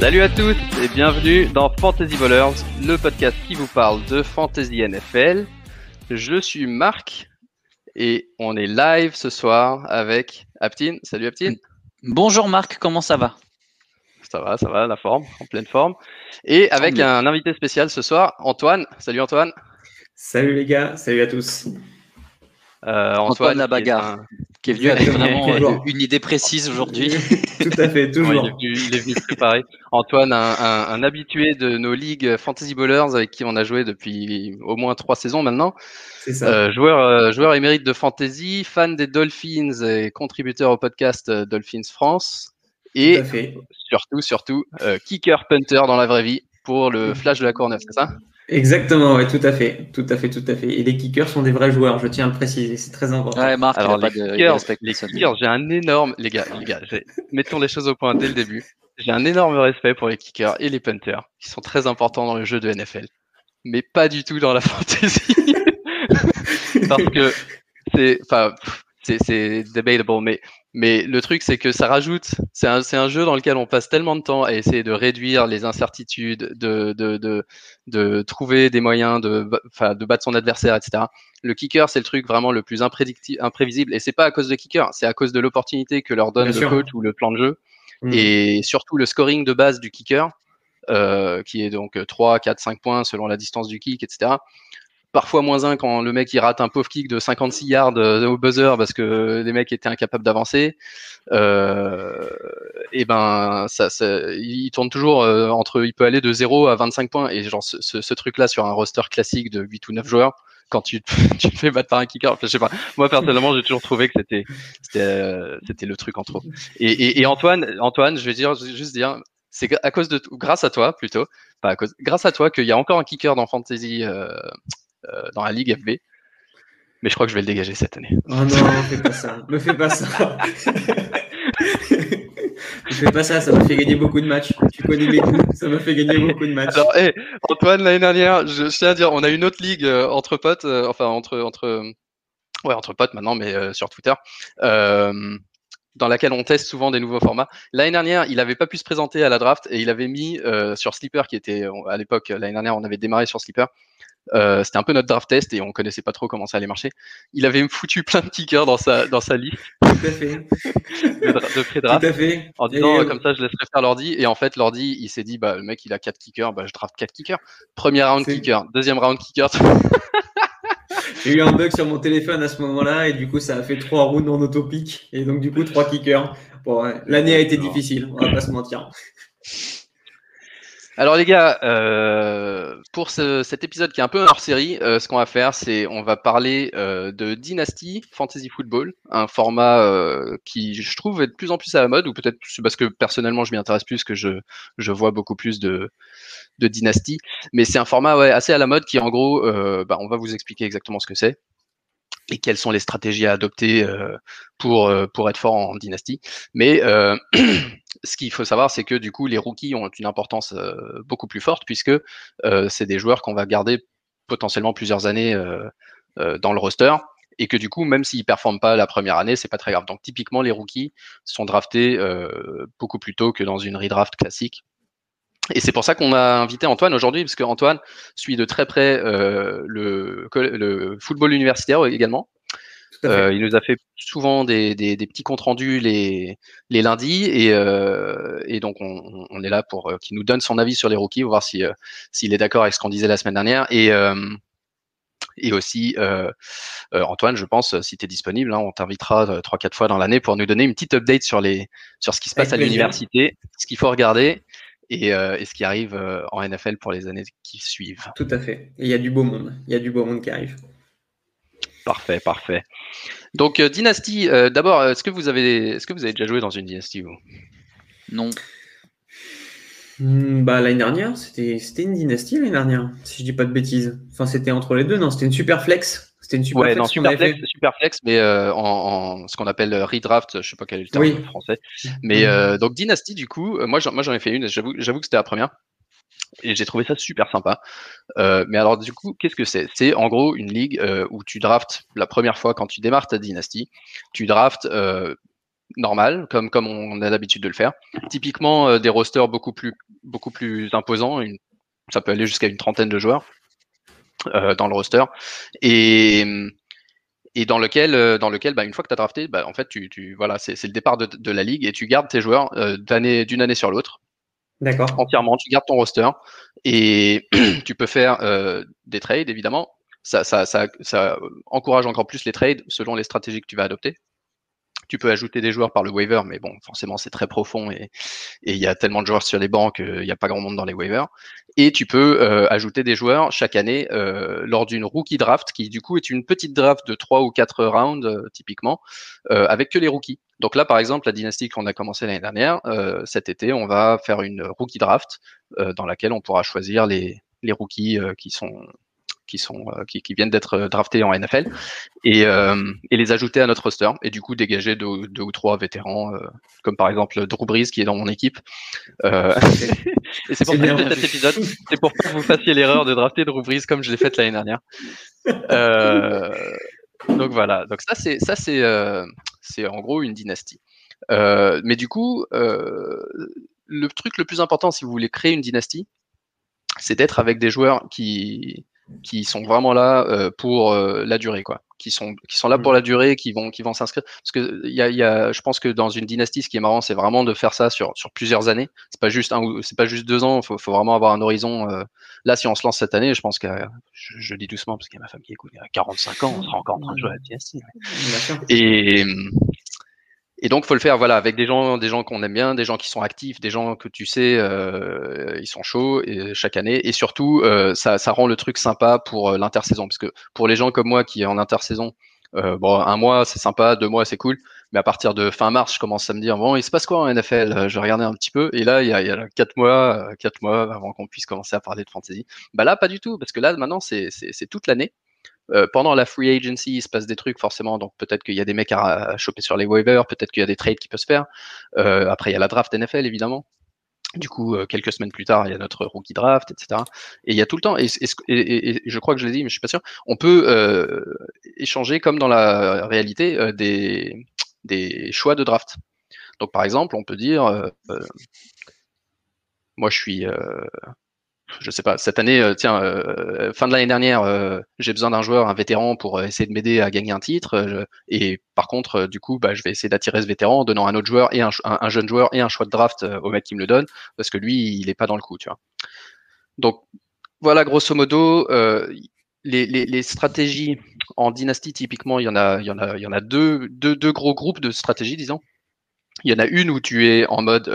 Salut à tous et bienvenue dans Fantasy Ballers, le podcast qui vous parle de Fantasy NFL. Je suis Marc et on est live ce soir avec Aptine. Salut Aptine. Bonjour Marc, comment ça va? Ça va, ça va, la forme, en pleine forme. Et avec un invité spécial ce soir, Antoine. Salut Antoine. Salut les gars, salut à tous. Euh, Antoine, la bagarre, qui est, venu avec vraiment euh, une idée précise aujourd'hui. Tout à fait, toujours. il, est venu, préparer. Antoine, un, habitué de nos ligues Fantasy Ballers avec qui on a joué depuis au moins trois saisons maintenant. C'est ça. Euh, joueur, joueur émérite de fantasy, fan des Dolphins et contributeur au podcast Dolphins France. Et surtout, surtout, kicker punter dans la vraie vie pour le flash de la Courneuve, c'est ça? Exactement, oui, tout à fait, tout à fait, tout à fait. Et les kickers sont des vrais joueurs, je tiens à le préciser, c'est très important. Ouais, Marc, Alors, les, kickers, j'ai un énorme, les gars, les gars, mettons les choses au point dès le début. J'ai un énorme respect pour les kickers et les punters, qui sont très importants dans le jeu de NFL, mais pas du tout dans la fantasy, parce que c'est, enfin, c'est debatable, mais mais le truc, c'est que ça rajoute, c'est un, un, jeu dans lequel on passe tellement de temps à essayer de réduire les incertitudes, de, de, de, de trouver des moyens de, de battre son adversaire, etc. Le kicker, c'est le truc vraiment le plus imprévisible. Et c'est pas à cause de kicker, c'est à cause de l'opportunité que leur donne le coach ou le plan de jeu. Mmh. Et surtout le scoring de base du kicker, euh, qui est donc 3, 4, 5 points selon la distance du kick, etc parfois moins un quand le mec il rate un pauvre kick de 56 yards euh, au buzzer parce que les mecs étaient incapables d'avancer. Euh, et ben ça, il tourne toujours euh, entre, il peut aller de 0 à 25 points et genre ce, truc là sur un roster classique de 8 ou 9 joueurs quand tu, tu te fais battre par un kicker. je sais pas. Moi personnellement, j'ai toujours trouvé que c'était c'était le truc en trop. Et, et, Antoine, Antoine, je vais dire juste dire, c'est à cause de grâce à toi plutôt, pas à cause, grâce à toi qu'il y a encore un kicker dans Fantasy euh, dans la Ligue FB. Mais je crois que je vais le dégager cette année. Oh non, fais pas ça. Me fais pas ça. me fais pas ça, ça m'a fait gagner beaucoup de matchs. Tu connais mes coups, ça m'a fait gagner beaucoup de matchs. Alors, Antoine, l'année dernière, je, tiens à dire, on a une autre ligue euh, entre potes, euh, enfin entre entre ouais entre potes maintenant, mais sur Twitter. Dans laquelle on teste souvent des nouveaux formats. L'année dernière, il n'avait pas pu se présenter à la draft et il avait mis sur Sleeper, qui était à l'époque, l'année dernière, on avait démarré sur Sleeper, euh, c'était un peu notre draft test et on connaissait pas trop comment ça allait marcher. Il avait foutu plein de kickers dans sa, dans sa liste. Tout à fait. de, pré-draft. Tout à fait. En disant, euh, comme ça, je laisserai faire l'ordi. Et en fait, l'ordi, il s'est dit, bah, le mec, il a 4 kickers, bah, je draft 4 kickers. Premier round kicker, deuxième round kicker. J'ai eu un bug sur mon téléphone à ce moment-là et du coup, ça a fait 3 rounds en autopic. Et donc, du coup, 3 kickers. Bon, l'année a été difficile, on va pas se mentir. Alors les gars, euh, pour cet épisode qui est un peu hors série, euh, ce qu'on va faire, c'est on va parler euh, de Dynasty Fantasy Football, un format qui je trouve est de plus en plus à la mode, ou peut-être parce que personnellement je m'y intéresse plus, que je, je vois beaucoup plus de, de Dynasty, mais c'est un format ouais, assez à la mode qui en gros, bah, on va vous expliquer exactement ce que c'est et quelles sont les stratégies à adopter pour, pour être fort en dynastie. Mais ce qu'il faut savoir, c'est que du coup, les rookies ont une importance euh, beaucoup plus forte puisque euh, c'est des joueurs qu'on va garder potentiellement plusieurs années euh, dans le roster et que du coup, même s'ils performent pas la première année, c'est pas très grave. Donc typiquement, les rookies sont draftés beaucoup plus tôt que dans une redraft classique. Et c'est pour ça qu'on a invité Antoine aujourd'hui, parce qu'Antoine suit de très près le, le, football universitaire également. Euh, il nous a fait souvent des, des, des petits comptes rendus les, les lundis et, euh, et donc on, on, est là pour euh, qu'il nous donne son avis sur les rookies, voir si euh, s'il est d'accord avec ce qu'on disait la semaine dernière. Et euh, et aussi Antoine, je pense, si tu es disponible, hein, on t'invitera trois quatre fois dans l'année pour nous donner une petite update sur les sur ce qui se passe à l'université, ce qu'il faut regarder et, et, ce qui arrive en NFL pour les années qui suivent. Tout à fait. Il y a du beau monde. Il y a du beau monde qui arrive. Parfait, parfait. Donc euh, dynastie, euh, d'abord, est-ce que vous avez, est-ce que vous avez déjà joué dans une dynastie vous? Non. Hmm, bah l'année dernière, c'était, c'était une dynastie l'année dernière, si je dis pas de bêtises. Enfin, c'était entre les deux, non C'était une super flex. C'était une super ouais. Non, mais euh, en, ce qu'on appelle redraft, je sais pas quel est le terme français. Mais hmm. donc dynastie, du coup, moi j'en, moi j'en ai fait une. J'avoue, j'avoue que c'était la première. Et j'ai trouvé ça super sympa. Euh, mais alors, du coup, qu'est-ce que c'est? C'est en gros une ligue euh, où tu draftes la première fois quand tu démarres ta dynastie. Tu draftes euh, normal, comme, comme on a l'habitude de le faire. Typiquement, des rosters beaucoup plus, beaucoup plus imposants, ça peut aller jusqu'à une trentaine de joueurs dans le roster. Et, et dans lequel, dans lequel bah, une fois que tu as drafté, bah, en fait, tu, tu voilà, c'est le départ de, de, la ligue et tu gardes tes joueurs d'une année sur l'autre. D'accord. Entièrement, tu gardes ton roster et tu peux faire euh, des trades, évidemment. Ça, ça, ça, ça, encourage encore plus les trades selon les stratégies que tu vas adopter. Tu peux ajouter des joueurs par le waiver, mais bon, forcément, c'est très profond et il y a tellement de joueurs sur les bancs qu'il n'y a pas grand monde dans les waivers. Et tu peux euh, ajouter des joueurs chaque année euh, lors d'une rookie draft, qui du coup est une petite draft de 3 ou 4 rounds, euh, typiquement, avec que les rookies. Donc là, par exemple, la dynastie qu'on a commencé l'année dernière, cet été, on va faire une rookie draft dans laquelle on pourra choisir les, les rookies qui sont qui sont euh, qui, qui, viennent d'être euh, draftés en NFL et, euh, et, les ajouter à notre roster et du coup dégager deux, deux ou trois vétérans comme par exemple Drew Brees qui est dans mon équipe. Et c'est pour ça que cet épisode. C'est pour pas que vous fassiez l'erreur de drafter Drew Brees comme je l'ai fait l'année dernière. Donc voilà. Donc ça c'est ça c'est c'est en gros une dynastie. Mais du coup le truc le plus important si vous voulez créer une dynastie c'est d'être avec des joueurs qui, qui sont vraiment là euh, pour euh, la durée, quoi. Qui sont, qui sont là pour la durée, qui vont, qui vont s'inscrire. Parce que y a, y a, je pense que dans une dynastie, ce qui est marrant, c'est vraiment de faire ça sur, sur plusieurs années. C'est pas juste un, c'est pas juste deux ans. Faut, faut vraiment avoir un horizon. Euh, là, si on se lance cette année, je pense que je, je, dis doucement parce qu'il y a ma femme qui écoute, il y a 45 ans, on sera encore en train de jouer à la dynastie. Et, et donc, faut le faire, voilà, avec des gens, des gens qu'on aime bien, des gens qui sont actifs, des gens que tu sais, euh, ils sont chauds et, chaque année. Et surtout, euh, ça, ça, rend le truc sympa pour euh, l'intersaison, parce que pour les gens comme moi qui est en intersaison, euh, bon, un mois c'est sympa, deux mois c'est cool, mais à partir de fin mars, je commence à me dire bon, il se passe quoi en NFL euh, Je regarder un petit peu. Et là, il y a, il y a quatre mois, quatre mois avant qu'on puisse commencer à parler de fantasy. Bah là, pas du tout, parce que là, maintenant, c'est toute l'année. Euh, pendant la free agency, il se passe des trucs forcément, donc peut-être qu'il y a des mecs à, choper sur les waivers, peut-être qu'il y a des trades qui peuvent se faire. Euh, après, il y a la draft NFL évidemment. Du coup, euh, quelques semaines plus tard, il y a notre rookie draft, etc. Et il y a tout le temps, et, je crois que je l'ai dit, mais je suis pas sûr, on peut échanger comme dans la réalité des, des choix de draft. Donc par exemple, on peut dire, moi je suis je sais pas, cette année, euh, tiens, euh, fin de l'année dernière, euh, j'ai besoin d'un joueur, un vétéran pour essayer de m'aider à gagner un titre. et par contre, du coup, bah, je vais essayer d'attirer ce vétéran en donnant un autre joueur et un, un, jeune joueur et un choix de draft au mec qui me le donne, parce que lui, il est pas dans le coup, tu vois. Donc voilà, grosso modo, les, stratégies en dynastie, typiquement, il y en a, il y en a, il y en a deux, gros groupes de stratégies, disons. Il y en a une où tu es en mode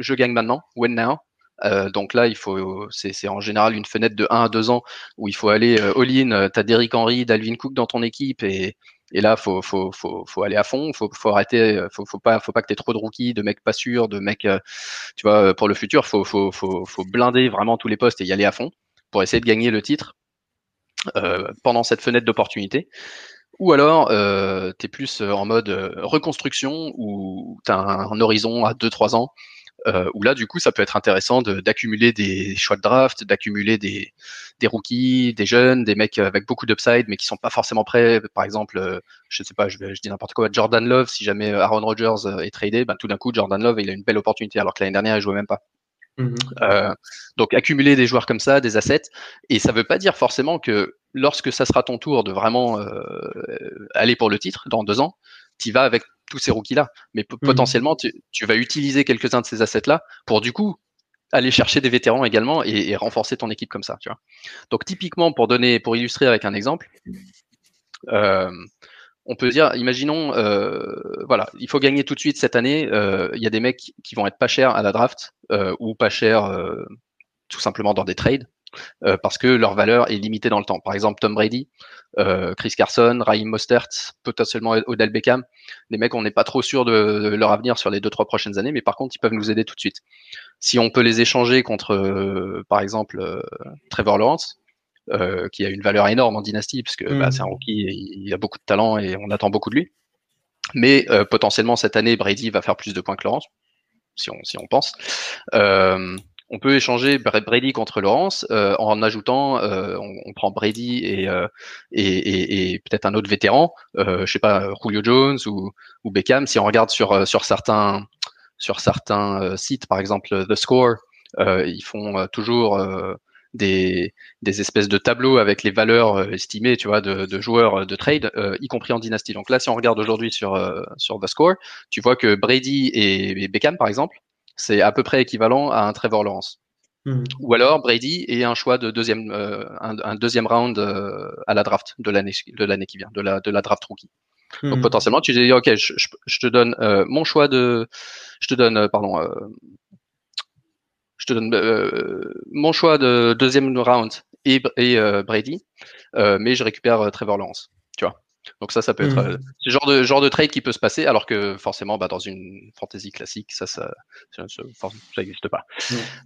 je gagne maintenant, win now, euh, donc là, il faut, c'est en général une fenêtre de 1 à 2 ans où il faut aller euh, all-in. Euh, tu as Derrick Henry, Dalvin Cook dans ton équipe et, et là, faut, faut, faut, aller à fond. Faut, faut arrêter. Faut, faut pas, faut pas que trop de rookies, de mecs pas sûrs, de mecs, tu vois, pour le futur. Faut, faut, faut, faut blinder vraiment tous les postes et y aller à fond pour essayer de gagner le titre pendant cette fenêtre d'opportunité. Ou alors, euh, tu es plus en mode reconstruction où tu as un, un, horizon à 2-3 ans euh, où là, du coup, ça peut être intéressant d'accumuler des choix de draft, d'accumuler des, des rookies, des jeunes, des mecs avec beaucoup d'upside, mais qui sont pas forcément prêts. Par exemple, euh, je sais pas, je, je dis n'importe quoi, Jordan Love, si jamais Aaron Rodgers euh, est tradé, ben, tout d'un coup, Jordan Love, il a une belle opportunité, alors que l'année dernière, il jouait même pas. Mmh euh, donc accumuler des joueurs comme ça, des assets, et ça veut pas dire forcément que lorsque ça sera ton tour de vraiment euh, aller pour le titre dans deux ans, tu vas avec tous ces rookies-là. Mais mhm. potentiellement, tu, vas utiliser quelques-uns de ces assets-là pour du coup aller chercher des vétérans également et, renforcer ton équipe comme ça. Tu vois. Donc typiquement, pour donner, pour illustrer avec un exemple, euh, on peut dire, imaginons, euh, voilà, il faut gagner tout de suite cette année. Euh, il y a des mecs qui vont être pas chers à la draft ou pas chers tout simplement dans des trades. Euh, parce que leur valeur est limitée dans le temps. Par exemple, Tom Brady, euh, Chris Carson, Raheem Mostert, potentiellement Odell Beckham. Les mecs, on n'est pas trop sûr de, leur avenir sur les deux trois prochaines années, mais par contre, ils peuvent nous aider tout de suite. Si on peut les échanger contre, euh, par exemple, Trevor Lawrence, qui a une valeur énorme en dynastie, puisque bah, mm. c'est un rookie, il a beaucoup de talent et on attend beaucoup de lui. Mais potentiellement cette année, Brady va faire plus de points que Lawrence, si on, si on pense. On peut échanger Brady contre Laurence euh, en ajoutant, euh, on, prend Brady et, euh, et, et, peut-être un autre vétéran, je sais pas, Julio Jones ou, ou, Beckham. Si on regarde sur, sur certains, sur certains sites, par exemple The Score, ils font toujours des, des, espèces de tableaux avec les valeurs estimées, tu vois, de, de joueurs de trade, y compris en dynastie. Donc là, si on regarde aujourd'hui sur, sur The Score, tu vois que Brady et Beckham, par exemple, c'est à peu près équivalent à un Trevor Lawrence. Hmm. Ou alors Brady et un choix de deuxième, euh, un, deuxième round euh, à la draft de l'année de l'année qui vient, de la de la draft rookie. Donc hmm. potentiellement, tu dis ok, je, je, te donne euh, mon choix de, je te donne pardon, je te donne mon choix de deuxième round et, et Brady, mais je récupère Trevor Lawrence. Tu vois. Donc ça, ça peut être mmh. euh, ce genre de genre de trade qui peut se passer, alors que forcément, bah, dans une fantasy classique, ça, ça, ça, n'existe pas.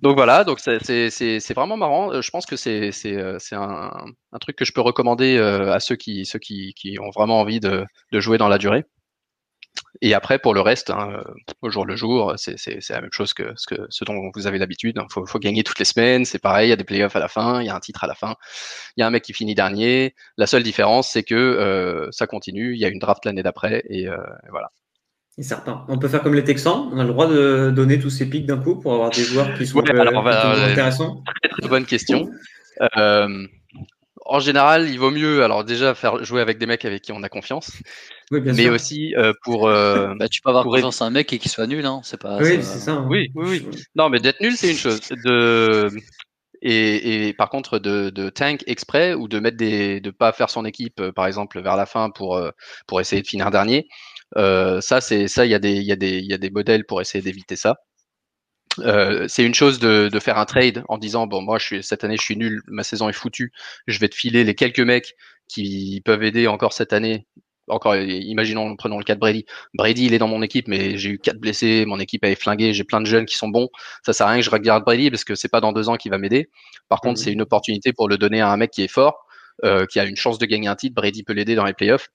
Donc voilà, donc c'est vraiment marrant. Euh, je pense que c'est c'est euh, un, un, truc que je peux recommander à ceux qui ceux qui, qui ont vraiment envie de, de jouer dans la durée. Et après, pour le reste, hein, au jour le jour, c'est la même chose que ce, que ce dont vous avez l'habitude. Il hein. faut, faut, gagner toutes les semaines, c'est pareil, il y a des playoffs à la fin, il y a un titre à la fin, il y a un mec qui finit dernier. La seule différence, c'est que euh, ça continue, il y a une draft l'année d'après, et, euh, voilà. Et certain. On peut faire comme les Texans, on a le droit de donner tous ces pics d'un coup pour avoir des joueurs qui sont euh, intéressants. Très, très bonne question. Euh, en général, il vaut mieux alors déjà faire jouer avec des mecs avec qui on a confiance, mais aussi euh, pour. Euh, bah, tu peux avoir confiance à un mec et qu'il soit nul, hein. C'est pas. Oui, c'est ça. Hein. Oui, oui, oui. Non, mais d'être nul, c'est une chose. De et, et par contre de, de, tank exprès ou de mettre des, de pas faire son équipe, euh, par exemple vers la fin pour pour essayer de finir dernier. ça, c'est ça. Il y a des il y a des il y a des modèles pour essayer d'éviter ça. Euh, c'est une chose de, de, faire un trade en disant bon moi je suis cette année je suis nul ma saison est foutue je vais te filer les quelques mecs qui peuvent aider encore cette année. Encore imaginons prenons le cas de Brady. Brady il est dans mon équipe mais j'ai eu quatre blessés mon équipe est flinguée j'ai plein de jeunes qui sont bons. Ça sert à rien que je regarde Brady parce que c'est pas dans deux ans qu'il va m'aider. Par contre mmh c'est une opportunité pour le donner à un mec qui est fort euh, qui a une chance de gagner un titre. Brady peut l'aider dans les playoffs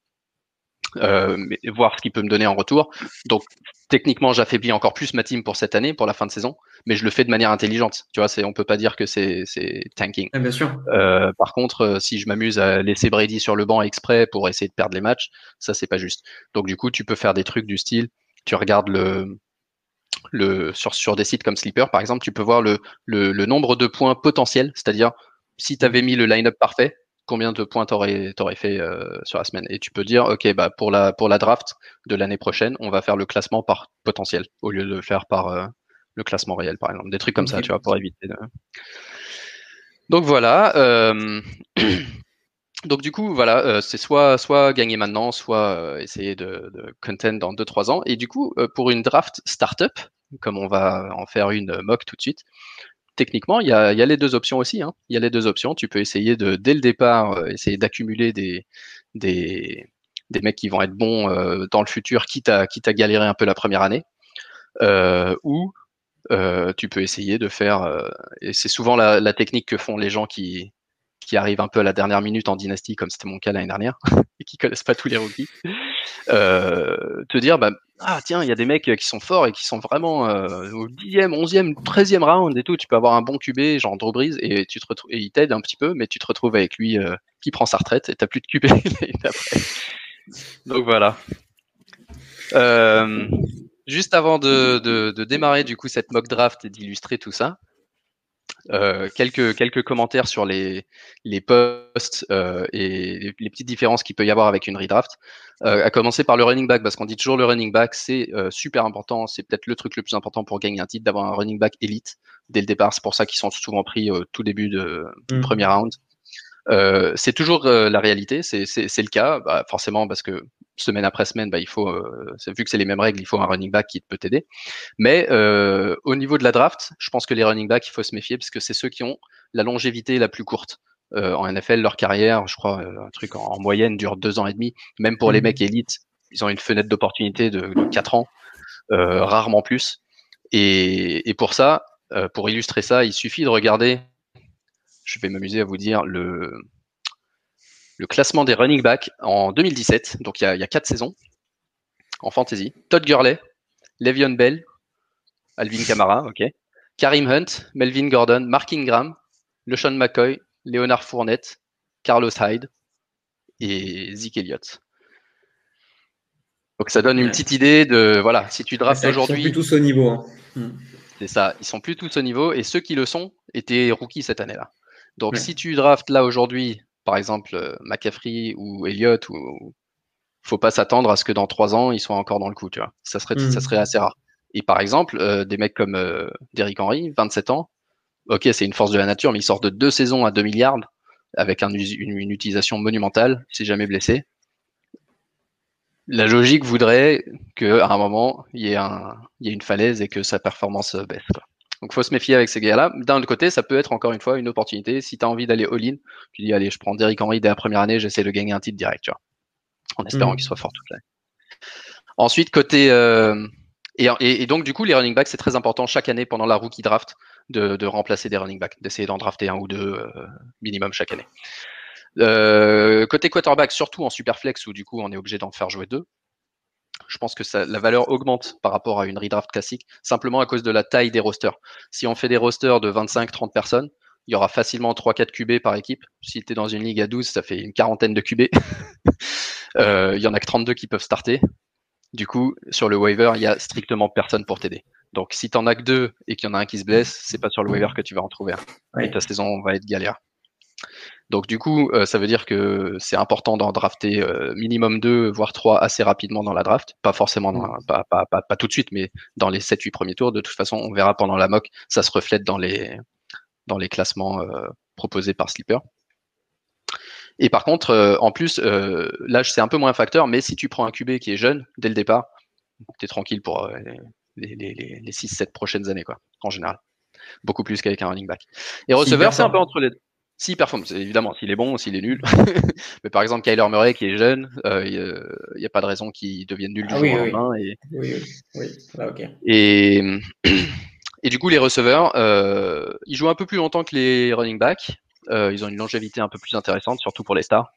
euh, voir ce qu'il peut me donner en retour. Donc techniquement, j'affaiblis encore plus ma team pour cette année, pour la fin de saison, mais je le fais de manière intelligente. Tu vois, c'est, on peut pas dire que c'est, c'est tanking. bien sûr. Euh, par contre, euh, si je m'amuse à laisser Brady sur le banc exprès pour essayer de perdre les matchs, ça c'est pas juste. Donc du coup, tu peux faire des trucs du style, tu regardes le le sur, sur des sites comme Sleeper par exemple, tu peux voir le, le, le nombre de points potentiels, c'est-à-dire si tu avais mis le line-up parfait, combien de points t'aurais aurais fait euh, sur la semaine. Et tu peux dire, ok, bah pour la pour la draft de l'année prochaine, on va faire le classement par potentiel au lieu de le faire par euh, le classement réel, par exemple. Des trucs comme ça, tu vois, pour éviter. De... Donc voilà. Euh... Donc du coup, voilà, c'est soit soit gagner maintenant, soit essayer de, de content dans 2-3 ans. Et du coup, pour une draft startup, comme on va en faire une mock tout de suite, techniquement, il y a, les deux options aussi. Hein. Il y a les deux options. Tu peux essayer de, dès le départ, euh, essayer d'accumuler des, des, mecs qui vont être bons euh, dans le futur, quitte à, quitte à galérer un peu la première année. Euh, ou tu peux essayer de faire, et c'est souvent la, technique que font les gens qui, arrivent un peu à la dernière minute en dynastie, comme c'était mon cas l'année dernière, et qui connaissent pas tous les rookies, te dire, bah, ah tiens, il y a des mecs qui sont forts et qui sont vraiment euh, au 10e, 11e, 13e round et tout, tu peux avoir un bon QB, genre Drew Brees, et, tu te retrouves, et il t'aide un petit peu, mais tu te retrouves avec lui euh, qui prend sa retraite et t'as plus de QB. Donc voilà. juste avant de, de, de, démarrer du coup cette mock draft et d'illustrer tout ça, euh, quelques, quelques commentaires sur les, les posts euh, et les, petites différences qu'il peut y avoir avec une redraft. Euh, à commencer par le running back, parce qu'on dit toujours le running back, c'est euh, super important. C'est peut-être le truc le plus important pour gagner un titre, d'avoir un running back élite dès le départ. C'est pour ça qu'ils sont souvent pris au tout début de, mmh. premier round. C'est toujours la réalité, c'est le cas, bah, forcément parce que semaine après semaine, bah, il faut, euh, vu que c'est les mêmes règles, il faut un running back qui peut t'aider. Mais euh, au niveau de la draft, je pense que les running backs, il faut se méfier parce que c'est ceux qui ont la longévité la plus courte. en NFL, leur carrière, je crois, un truc en, moyenne dure deux ans et demi. Même pour les mmh. mecs élites, ils ont une fenêtre d'opportunité de, de, quatre ans, rarement plus. Et, et pour ça, pour illustrer ça, il suffit de regarder je vais m'amuser à vous dire le, le classement des running backs en 2017, donc il y a, il y a quatre saisons en fantasy. Todd Gurley, Le'Veon Bell, Alvin Kamara, ok. Karim Hunt, Melvin Gordon, Mark Ingram, LeSean McCoy, Leonard Fournette, Carlos Hyde et Zeke Elliott. Donc ça donne une petite idée de voilà, si tu draftes aujourd'hui. Ils sont plus tous au niveau. Hein. Hmm. C'est ça, ils sont plus tous au niveau et ceux qui le sont étaient rookies cette année-là. Donc si tu draftes là aujourd'hui, par exemple euh, McCaffrey ou Elliott, ou faut pas s'attendre à ce que dans trois ans ils soient encore dans le coup, tu vois. Ça serait, ça serait assez rare. Et par exemple, euh, des mecs comme euh, Derrick Henry, 27 ans, ok, c'est une force de la nature, mais il sort de deux saisons à 2 milliards avec une, une, utilisation monumentale, s'est jamais blessé la logique voudrait qu'à un moment, il y, ait un, il y ait une falaise et que sa performance baisse. Quoi. Donc, faut se méfier avec ces gars-là. D'un autre côté, ça peut être encore une fois une opportunité. Si tu as envie d'aller all-in, tu dis, allez, je prends Derrick Henry dès la première année, j'essaie de gagner un titre direct, tu vois, en espérant mm. qu'il soit fort toute l'année. Ensuite, côté. Euh, et, et, donc, du coup, les running backs, c'est très important chaque année pendant la rookie draft de, de remplacer des running backs, d'essayer d'en drafter un ou deux euh, minimum chaque année. Euh, côté quarterback, surtout en superflex où du coup on est obligé d'en faire jouer deux. Je pense que ça, la valeur augmente par rapport à une redraft classique, simplement à cause de la taille des rosters. Si on fait des rosters de 25-30 personnes, il y aura facilement 3-4 QB par équipe. Si tu es dans une ligue à 12, ça fait une quarantaine de QB. euh, il y en a que 32 qui peuvent starter. Du coup, sur le waiver, il y a strictement personne pour t'aider. Donc, si tu en as que deux et qu'il y en a un qui se blesse, c'est pas sur le waiver que tu vas en trouver un. Et ta saison va être galère. Donc du coup, euh, ça veut dire que c'est important d'en drafter euh, minimum 2, voire 3 assez rapidement dans la draft. Pas forcément, mmh. pas, pas, pas, tout de suite, mais dans les 7-8 premiers tours. De toute façon, on verra pendant la mock, ça se reflète dans les, dans les classements euh, proposés par Slipper. Et par contre, en plus, l'âge c'est un peu moins un facteur, mais si tu prends un QB qui est jeune dès le départ, tu es tranquille pour les, les, les 6-7 prochaines années, quoi, en général. Beaucoup plus qu'avec un running back. Et receveur, c'est un peu entre les deux. S'il performe, évidemment, s'il est bon, s'il est nul. mais par exemple, Kyler Murray qui est jeune, euh, il n'y a pas de raison qu'il devienne nul du ah jour au lendemain. Et... Oui, oui, oui. Et, et du coup, les receveurs, euh, ils jouent un peu plus longtemps que les running backs. Euh, ils ont une longévité un peu plus intéressante, surtout pour les stars.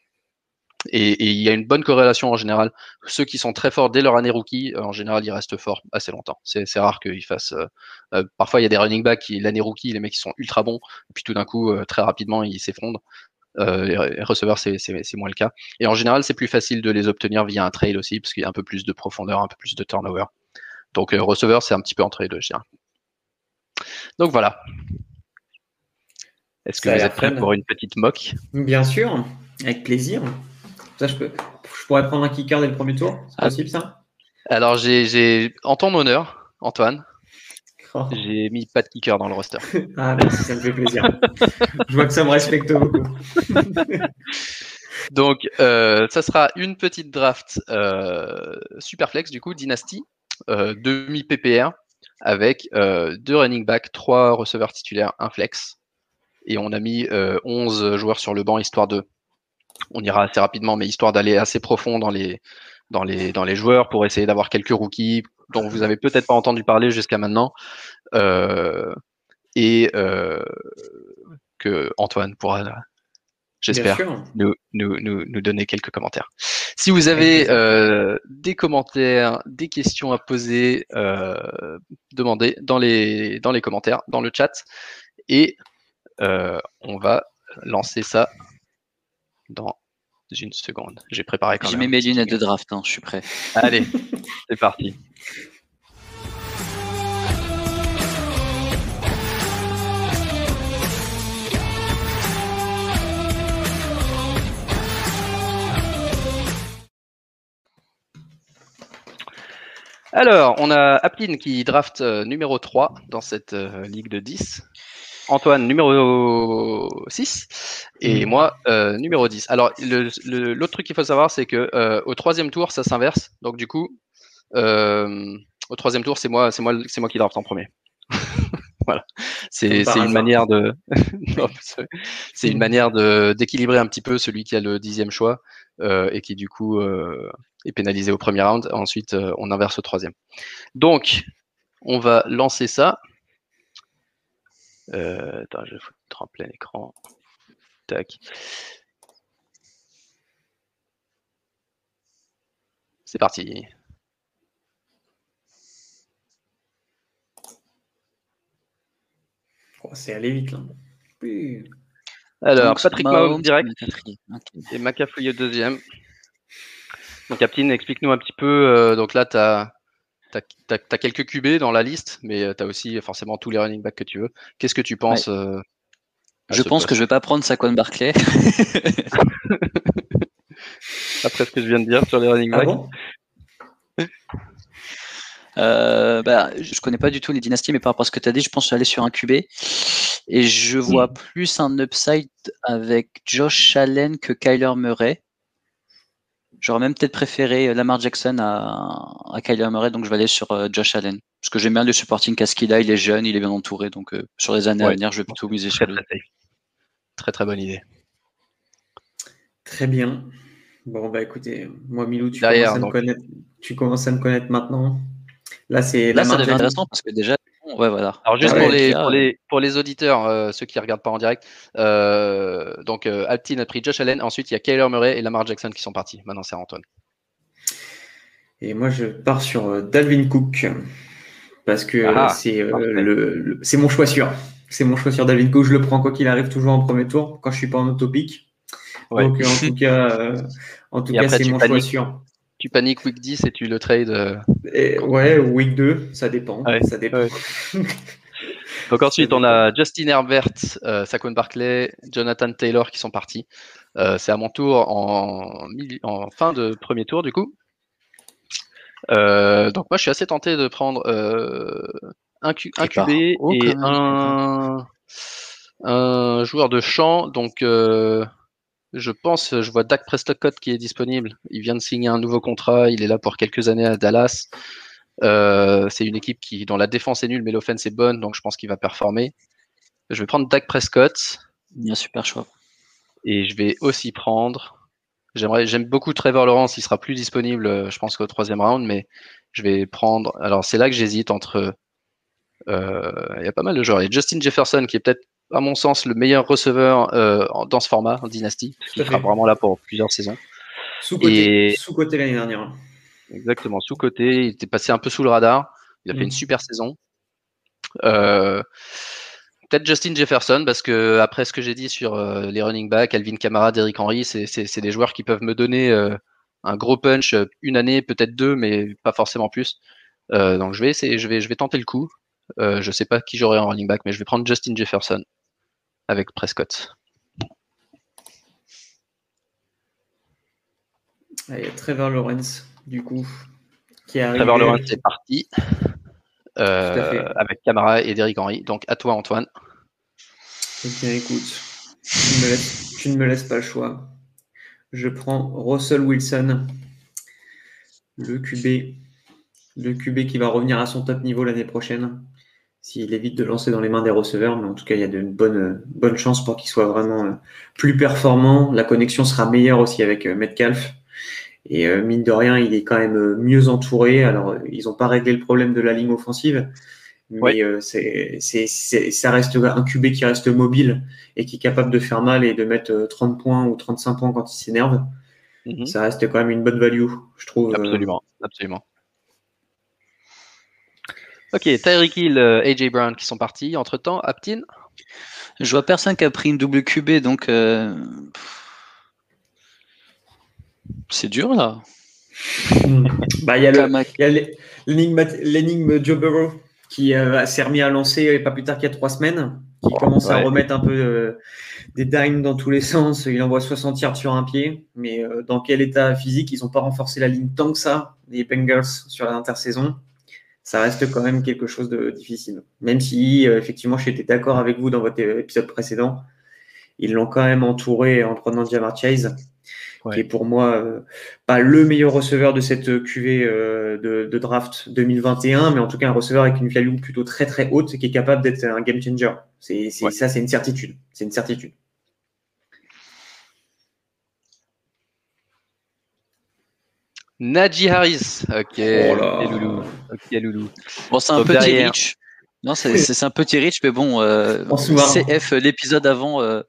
Et, il y a une bonne corrélation en général. Ceux qui sont très forts dès leur année rookie, euh, en général, ils restent forts assez longtemps. C'est rare qu'ils fassent. Euh, euh, parfois, il y a des running backs qui, l'année rookie, les mecs, qui sont ultra bons, et puis tout d'un coup, très rapidement, ils s'effondrent. les receveurs, c'est moins le cas. Et en général, c'est plus facile de les obtenir via un trade aussi, parce qu'il y a un peu plus de profondeur, un peu plus de turnover. Donc, receveur, c'est un petit peu entre les deux, je dirais. Donc voilà. Est-ce que vous êtes prêts pour une petite mock Bien sûr, avec plaisir je, peux, je pourrais prendre un kicker dès le premier tour C'est ah. possible ça? Alors, j'ai en ton honneur, Antoine, oh. j'ai mis pas de kicker dans le roster. ah, merci, ça me fait plaisir. je vois que ça me respecte beaucoup. Donc, euh, ça sera une petite draft euh, Superflex, du coup, Dynasty, euh, demi PPR, avec deux running backs, trois receveurs titulaires, un flex. Et on a mis 11 joueurs sur le banc, histoire de on ira assez rapidement, mais histoire d'aller assez profond dans les, dans les, dans les joueurs pour essayer d'avoir quelques rookies dont vous avez peut-être pas entendu parler jusqu'à maintenant. Euh, et euh, que Antoine pourra, j'espère, nous, nous, nous, donner quelques commentaires. Si vous avez euh, des commentaires, des questions à poser, demandez dans les, dans les commentaires, dans le chat. Et on va lancer ça dans une seconde. J'ai préparé quand même. J'ai mis mes lunettes de draft, hein, je suis prêt. Allez, c'est parti. Alors, on a Aplin qui draft euh, numéro 3 dans cette euh, ligue de 10. Antoine, numéro 6, et mm. moi, euh, numéro 10. Alors, l'autre truc qu'il faut savoir, c'est que euh, au troisième tour, ça s'inverse. Donc, du coup, euh, au troisième tour, c'est moi, c'est moi, c'est moi qui draft en premier. voilà. C'est une manière de, c'est une manière de d'équilibrer un petit peu celui qui a le dixième choix et qui du coup est pénalisé au premier round. Ensuite, on inverse au troisième. Donc, on va lancer ça. Euh, attends, je vais foutre en plein écran. Tac. C'est parti. c'est allé vite là. Alors, Patrick Mahomes direct et McAfee deuxième. Donc, Captain, explique-nous un petit peu. Euh, donc là, tu as, quelques QB dans la liste, mais euh, tu as aussi forcément tous les running backs que tu veux. Qu'est-ce que tu penses euh, Je pense que je vais pas prendre Saquon Barclay. Après ce que je viens de dire sur les running ah backs. Euh, bah, je connais pas du tout les dynasties, mais par rapport à ce que tu as dit, je pense aller sur un QB. Et je vois hmm. plus un upside avec Josh Allen que Kyler Murray. J'aurais même peut-être préféré euh, Lamar Jackson à, à, Kyler Murray, donc je vais aller sur euh, Josh Allen. Parce que j'aime bien le supporting qu'à qu'il a, il est jeune, il est bien entouré, donc sur les années à venir, je vais plutôt miser sur lui. Très très bonne idée. Très bien. Bon, bah écoutez, moi Milou, tu, commences, à me connaître, tu commences à me connaître maintenant. Là, c'est là, ça devient intéressant parce que déjà, ouais, voilà. Alors juste pour, les, pour, les, pour, les, auditeurs, euh, ceux qui ne regardent pas en direct, euh, donc euh, Altin a pris Josh Allen, ensuite il y a Kyler Murray et Lamar Jackson qui sont partis. Maintenant c'est Antoine. Et moi je pars sur Dalvin Cook parce que ah, c'est le, c'est mon choix sûr. C'est mon choix sur Dalvin Cook. Je le prends quoi qu'il arrive toujours en premier tour quand je suis pas en autopique. Donc en tout cas, en tout cas c'est mon choix sûr tu paniques week 10 et tu le trades. Euh, ouais, week 2, ça dépend. ça dépend. Donc ensuite, on a Justin Herbert, euh, Saquon Barclay, Jonathan Taylor qui sont partis. Euh, c'est à mon tour en, en, fin de premier tour du coup. donc moi, je suis assez tenté de prendre un, Q, un QB et un, un, joueur de champ. Donc je pense, je vois Dak Prescott qui est disponible. Il vient de signer un nouveau contrat. Il est là pour quelques années à Dallas. Euh, c'est une équipe qui, dont la défense est nulle, mais l'offense est bonne, donc je pense qu'il va performer. Je vais prendre Dak Prescott. Bien super choix. Et je vais aussi prendre. J'aimerais, j'aime beaucoup Trevor Lawrence. Il sera plus disponible, euh, je pense qu'au troisième round, mais je vais prendre. Alors c'est là que j'hésite entre. Euh, il y a pas mal de joueurs. Il y a Justin Jefferson qui est peut-être à mon sens, le meilleur receveur euh, dans ce format, en dynastie, qui sera vraiment là pour plusieurs saisons. Sous-côté sous l'année dernière. Exactement, sous-côté. Il était passé un peu sous le radar. Il a fait une mm. super saison. Euh, peut-être Justin Jefferson, parce que après ce que j'ai dit sur euh, les running backs, Alvin Kamara, Derrick Henry, c'est des joueurs qui peuvent me donner un gros punch une année, peut-être deux, mais pas forcément plus. donc je vais essayer, je vais, je vais tenter le coup. je sais pas qui j'aurai en running back, mais je vais prendre Justin Jefferson avec Prescott. Il y a Trevor Lawrence, du coup, qui arrive. Trevor Lawrence est parti. Euh, avec Camara et Derrick Henry. Donc à toi, Antoine. Eh bien, écoute, tu ne, me laisses, pas le choix. Je prends Russell Wilson, le QB, le QB qui va revenir à son top niveau l'année prochaine s'il évite de lancer dans les mains des receveurs, mais en tout cas, il y a de bonnes, bonnes chances pour qu'il soit vraiment euh, plus performant. La connexion sera meilleure aussi avec euh, Metcalf. Et euh, mine de rien, il est quand même mieux entouré. Alors, ils n'ont pas réglé le problème de la ligne offensive, mais c'est, ça reste un QB qui reste mobile et qui est capable de faire mal et de mettre 30 points ou 35 points quand il s'énerve. Mhm. Ça reste quand même une bonne value, je trouve. Absolument, absolument. Ok, Tyreek Hill, euh, AJ Brown qui sont partis. Entre temps, Aptin Je vois personne qui a pris une double QB, donc euh, c'est dur là. bah, il y a l'énigme Joe Burrow qui euh, s'est remis à lancer pas plus tard qu'il y a trois semaines, qui oh, commence à remettre un peu des dimes dans tous les sens. Il envoie 60 yards sur un pied, mais dans quel état physique? Ils n'ont pas renforcé la ligne tant que ça, les Bengals, sur l'intersaison ça reste quand même quelque chose de difficile. Même si, euh, effectivement, j'étais d'accord avec vous dans votre épisode précédent, ils l'ont quand même entouré en prenant Jamar Chase, qui est pour moi euh, pas le meilleur receveur de cette QV euh, de, draft 2021, mais en tout cas un receveur avec une value plutôt très très haute qui est capable d'être un game changer. C'est, Ça, c'est une certitude. C'est une certitude. Najee Harris. Ok, oh loulou. Ok, loulou. Bon, c'est un petit rich. Non, c'est un petit rich, mais bon, euh, CF, l'épisode avant, euh,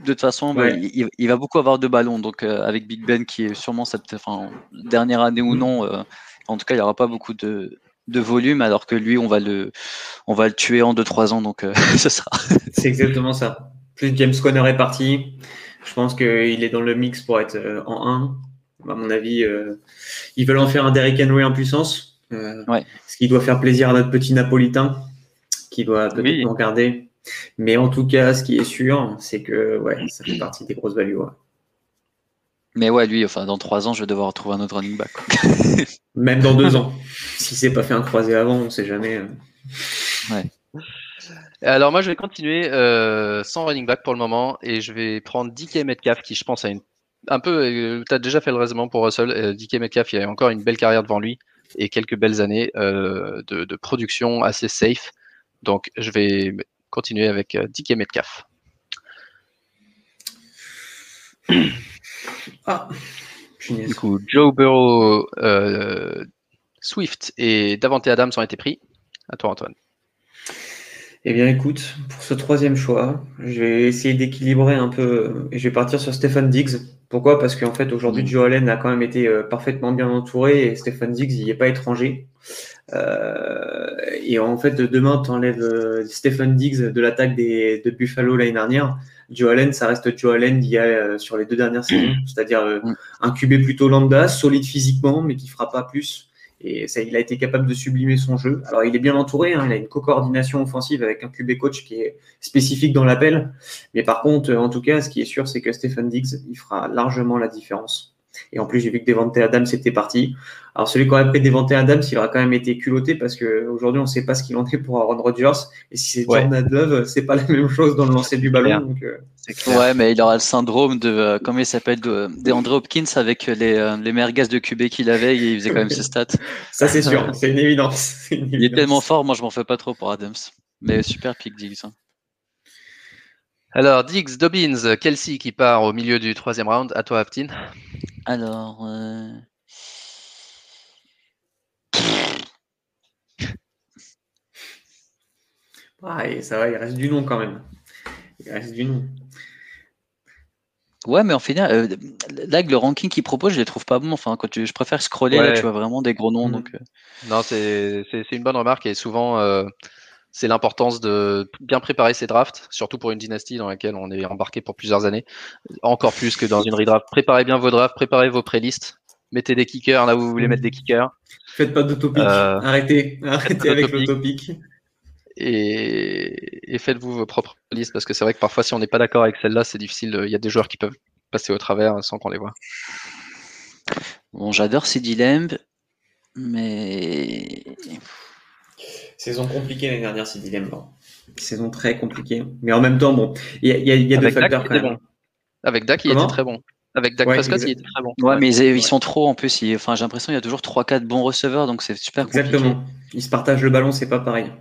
de toute façon, bah, il, va beaucoup avoir de ballons. Donc, euh, avec Big Ben, qui est sûrement cette enfin, dernière année ou mm. non, en tout cas, il n'y aura pas beaucoup de, de volume, alors que lui, on va le, on va le tuer en 2-3 ans, donc ce sera. C'est exactement ça. Plus James Conner est parti, je pense qu'il est dans le mix pour être en 1. À mon avis, ils veulent en faire un Derrick Henry en puissance. Ce qui doit faire plaisir à notre petit Napolitain, qui doit peut-être regarder. Mais en tout cas, ce qui est sûr, c'est que ouais, ça fait partie des grosses values. Mais ouais, lui, enfin, dans trois ans, je vais devoir trouver un autre running back. Même dans deux ans. Si c'est pas fait un croisé avant, on sait jamais. Euh. Ouais. Alors moi, je vais continuer euh, sans running back pour le moment et je vais prendre DK Metcalf qui, je pense, a une un peu. Euh, tu as déjà fait le raisonnement pour Russell. DK Metcalf, il a encore une belle carrière devant lui et quelques belles années de, de, production assez safe. Donc, je vais continuer avec DK Metcalf. Ah, du coup, Joe Burrow, euh, Swift et Davante Adams ont été pris. À toi, Antoine. Eh bien, écoute, pour ce troisième choix, je vais essayer d'équilibrer un peu et je vais partir sur Stephen Diggs. Pourquoi? Parce qu'en fait, aujourd'hui. Joe Allen a quand même été euh, parfaitement bien entouré et Stephen Diggs, il n'y est pas étranger. Euh, et en fait, demain, tu enlèves Stephen Diggs de l'attaque de Buffalo l'année dernière. Joe Allen, ça reste Joe Allen d'il y a euh, sur les deux dernières saisons, c'est-à-dire euh, un QB plutôt lambda, solide physiquement, mais qui fera pas plus. Et ça, il a été capable de sublimer son jeu. Alors, il est bien entouré, hein, il a une co-coordination offensive avec un QB coach qui est spécifique dans l'appel. Mais par contre, en tout cas, ce qui est sûr, c'est que Stephen Diggs, il fera largement la différence. Et en plus, j'ai vu que Devante Adams était parti. Alors, celui qui aurait pris Devante Adams, il aura quand même été culotté parce qu'aujourd'hui, on ne sait pas ce qu'il en est pour Aaron Rodgers. Et si c'est Jordan Love, c'est pas la même chose dans le lancer du ballon. Donc, euh, ouais, mais il aura le syndrome de, euh, comment il s'appelle, de, Hopkins avec les, euh, les merguez de QB qu'il avait et il faisait quand même ses stats. Ça, c'est sûr. c'est une évidence. Il est tellement fort. Moi, je m'en fais pas trop pour Adams. Mais super pick, Diggs. Hein. Alors, Diggs, Dobbins, Kelsey qui part au milieu du troisième round. À toi, Aptin. Alors. Euh... ça va, il reste du nom quand même. Il reste du nom. Ouais, mais en final, euh, là, le ranking qu'il propose, je les trouve pas bons. Enfin, quand je préfère scroller, là, tu vois vraiment des gros noms. Mm. Donc, euh. Non, c'est une bonne remarque et souvent, euh, c'est l'importance de bien préparer ses drafts, surtout pour une dynastie dans laquelle on est embarqué pour plusieurs années, encore plus que dans une redraft. Préparez bien vos drafts, préparez vos playlists, mettez des kickers là où vous voulez mettre des kickers. Faites pas d'autopic, euh, arrêtez, arrêtez avec l'autopic. Et, et faites-vous vos propres listes parce que c'est vrai que parfois si on n'est pas d'accord avec celle-là, c'est difficile. Il y a des joueurs qui peuvent passer au travers sans qu'on les voit. Bon, j'adore ces dilemmes, mais Saison compliquée l'année dernière, c'est dilemme. Saison très compliquée. Mais en même temps, bon, il y a, y a, deux facteurs quand même. Avec Dak, il était très bon. Avec Dak Prescott, il était très bon. Ouais, mais ils, sont trop en plus. Enfin, j'ai l'impression qu'il y a toujours 3-4 bons receveurs, donc c'est super compliqué. Exactement. Ils se partagent le ballon, c'est pas pareil.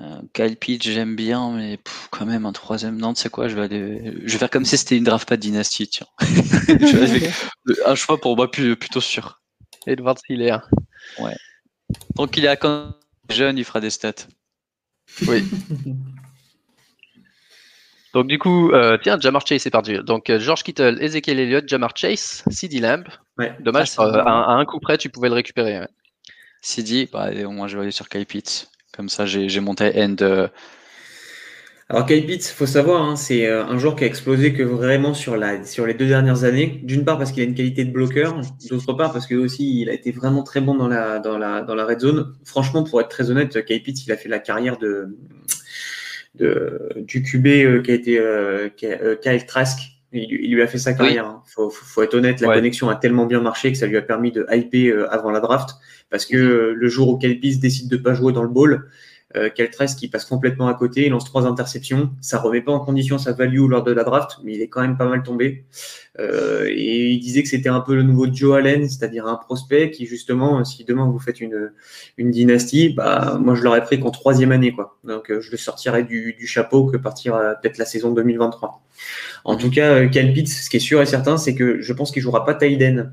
Euh, Kyle Pitch, j'aime bien, mais quand même un troisième. Non, tu sais quoi, je vais aller. Je vais faire comme si c'était une draft pas de dynastie, tiens. un choix pour moi plutôt sûr. Edward Hiller. Ouais. Donc il est à jeune, il fera des stats. Oui. Donc du coup, euh, tiens, Jamar Chase est perdu. Donc euh, George Kittle, Ezekiel Elliott, Jamar Chase, CD Lamb. Dommage, ah, euh, à, un coup près, tu pouvais le récupérer. Ouais. CD, bah, au moins je vais aller sur Kyle Pitts. Comme ça, j'ai monté end alors Kyle Pitts, faut savoir, hein, c'est euh, un joueur qui a explosé que vraiment sur, la, sur les deux dernières années. D'une part parce qu'il a une qualité de bloqueur, d'autre part parce que aussi il a été vraiment très bon dans la, dans la, dans la red zone. Franchement, pour être très honnête, Kyle Pitts, il a fait la carrière de, de du QB euh, qui a été euh, Kyle Trask. Il, lui a fait sa carrière. Hein. Faut, faut, être honnête, la connexion a tellement bien marché que ça lui a permis de hyper avant la draft. Parce que le jour où Kyle Pitts décide de pas jouer dans le ball, euh, Keltress qui passe complètement à côté, il lance trois interceptions. Ça remet pas en condition sa value lors de la draft, mais il est quand même pas mal tombé. Euh, et il disait que c'était un peu le nouveau Joe Allen, c'est-à-dire un prospect qui justement, si demain vous faites une, une dynastie, bah moi je l'aurais pris qu'en troisième année quoi. Donc euh, je le sortirais du, du chapeau que partir peut-être la saison 2023. En tout cas, Pitts, ce qui est sûr et certain, c'est que je pense qu'il jouera pas Tyden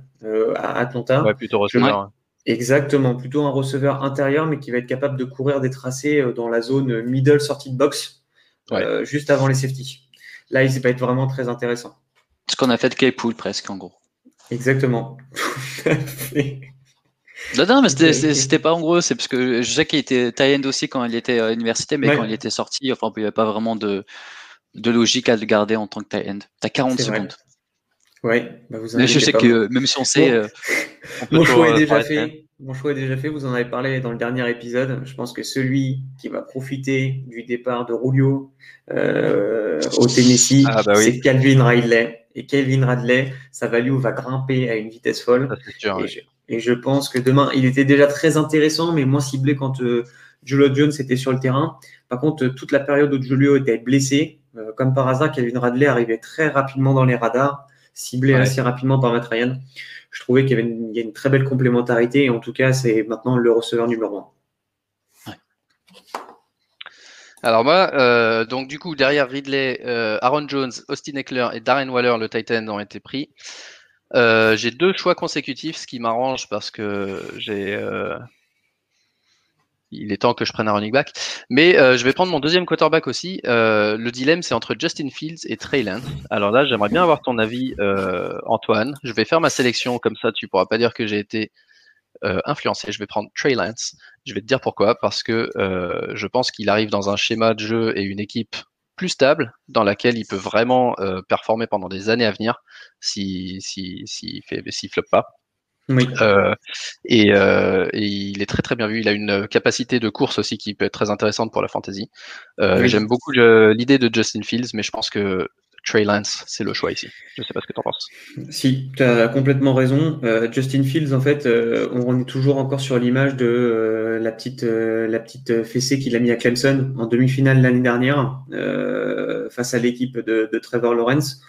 à Atlanta. Ouais, plutôt receveur. Exactement, plutôt un receveur intérieur, mais qui va être capable de courir des tracés euh, dans la zone middle sortie de box, euh, juste avant les safety. Là, il va être vraiment très intéressant. Ce qu'on a fait de Claypool presque, en gros. Exactement. Non, non, mais c'était pas en gros, c'est parce que je sais qu'il était tie-end aussi quand il était à l'université, mais quand il était sorti, enfin, il n'y avait pas vraiment de, de logique à le garder en tant que tie-end. T'as 40 secondes. Ouais, bah vous Mais je sais que même si on sait. Euh, mon, choix est déjà fait. Mon choix est déjà fait. Vous en avez parlé dans le dernier épisode. Je pense que celui qui va profiter du départ de Rulio euh, au Tennessee, ah, bah c'est Calvin Ridley. Et Calvin Ridley, sa value va grimper à une vitesse folle. et, je, pense que demain, il était déjà très intéressant, mais moins ciblé quand euh, Julio Jones était sur le terrain. Par contre, toute la période où Julio était blessé, euh, comme par hasard, Calvin Radley arrivait très rapidement dans les radars ciblé assez rapidement par Matt Ryan. Je trouvais qu'il y avait une, une, très belle complémentarité et en tout cas, c'est maintenant le receveur numéro un. Alors moi, euh, donc du coup, derrière Ridley, euh, Aaron Jones, Austin Eckler et Darren Waller, le Titan, ont été pris. Euh, j'ai deux choix consécutifs, ce qui m'arrange parce que j'ai il est temps que je prenne un running back. Mais euh, je vais prendre mon deuxième quarterback aussi. Euh, le dilemme, c'est entre Justin Fields et Trey Lance. Alors là, j'aimerais bien avoir ton avis, euh, Antoine. Je vais faire ma sélection, comme ça, tu pourras pas dire que j'ai été influencé. Je vais prendre Trey Lance. Je vais te dire pourquoi. Parce que je pense qu'il arrive dans un schéma de jeu et une équipe plus stable, dans laquelle il peut vraiment performer pendant des années à venir, s'il si, si, fait, s'il floppe pas. Oui. Euh, et, euh, et, il est très très bien vu. Il a une capacité de course aussi qui peut être très intéressante pour la fantasy. Euh, J'aime beaucoup l'idée de Justin Fields, mais je pense que Trey Lance, c'est le choix ici. Je ne sais pas ce que tu en penses. Si, tu as complètement raison. Justin Fields, en fait, on est toujours encore sur l'image de la petite la petite fessée qu'il a mis à Clemson en demi-finale l'année dernière face à l'équipe de, de Trevor Lawrence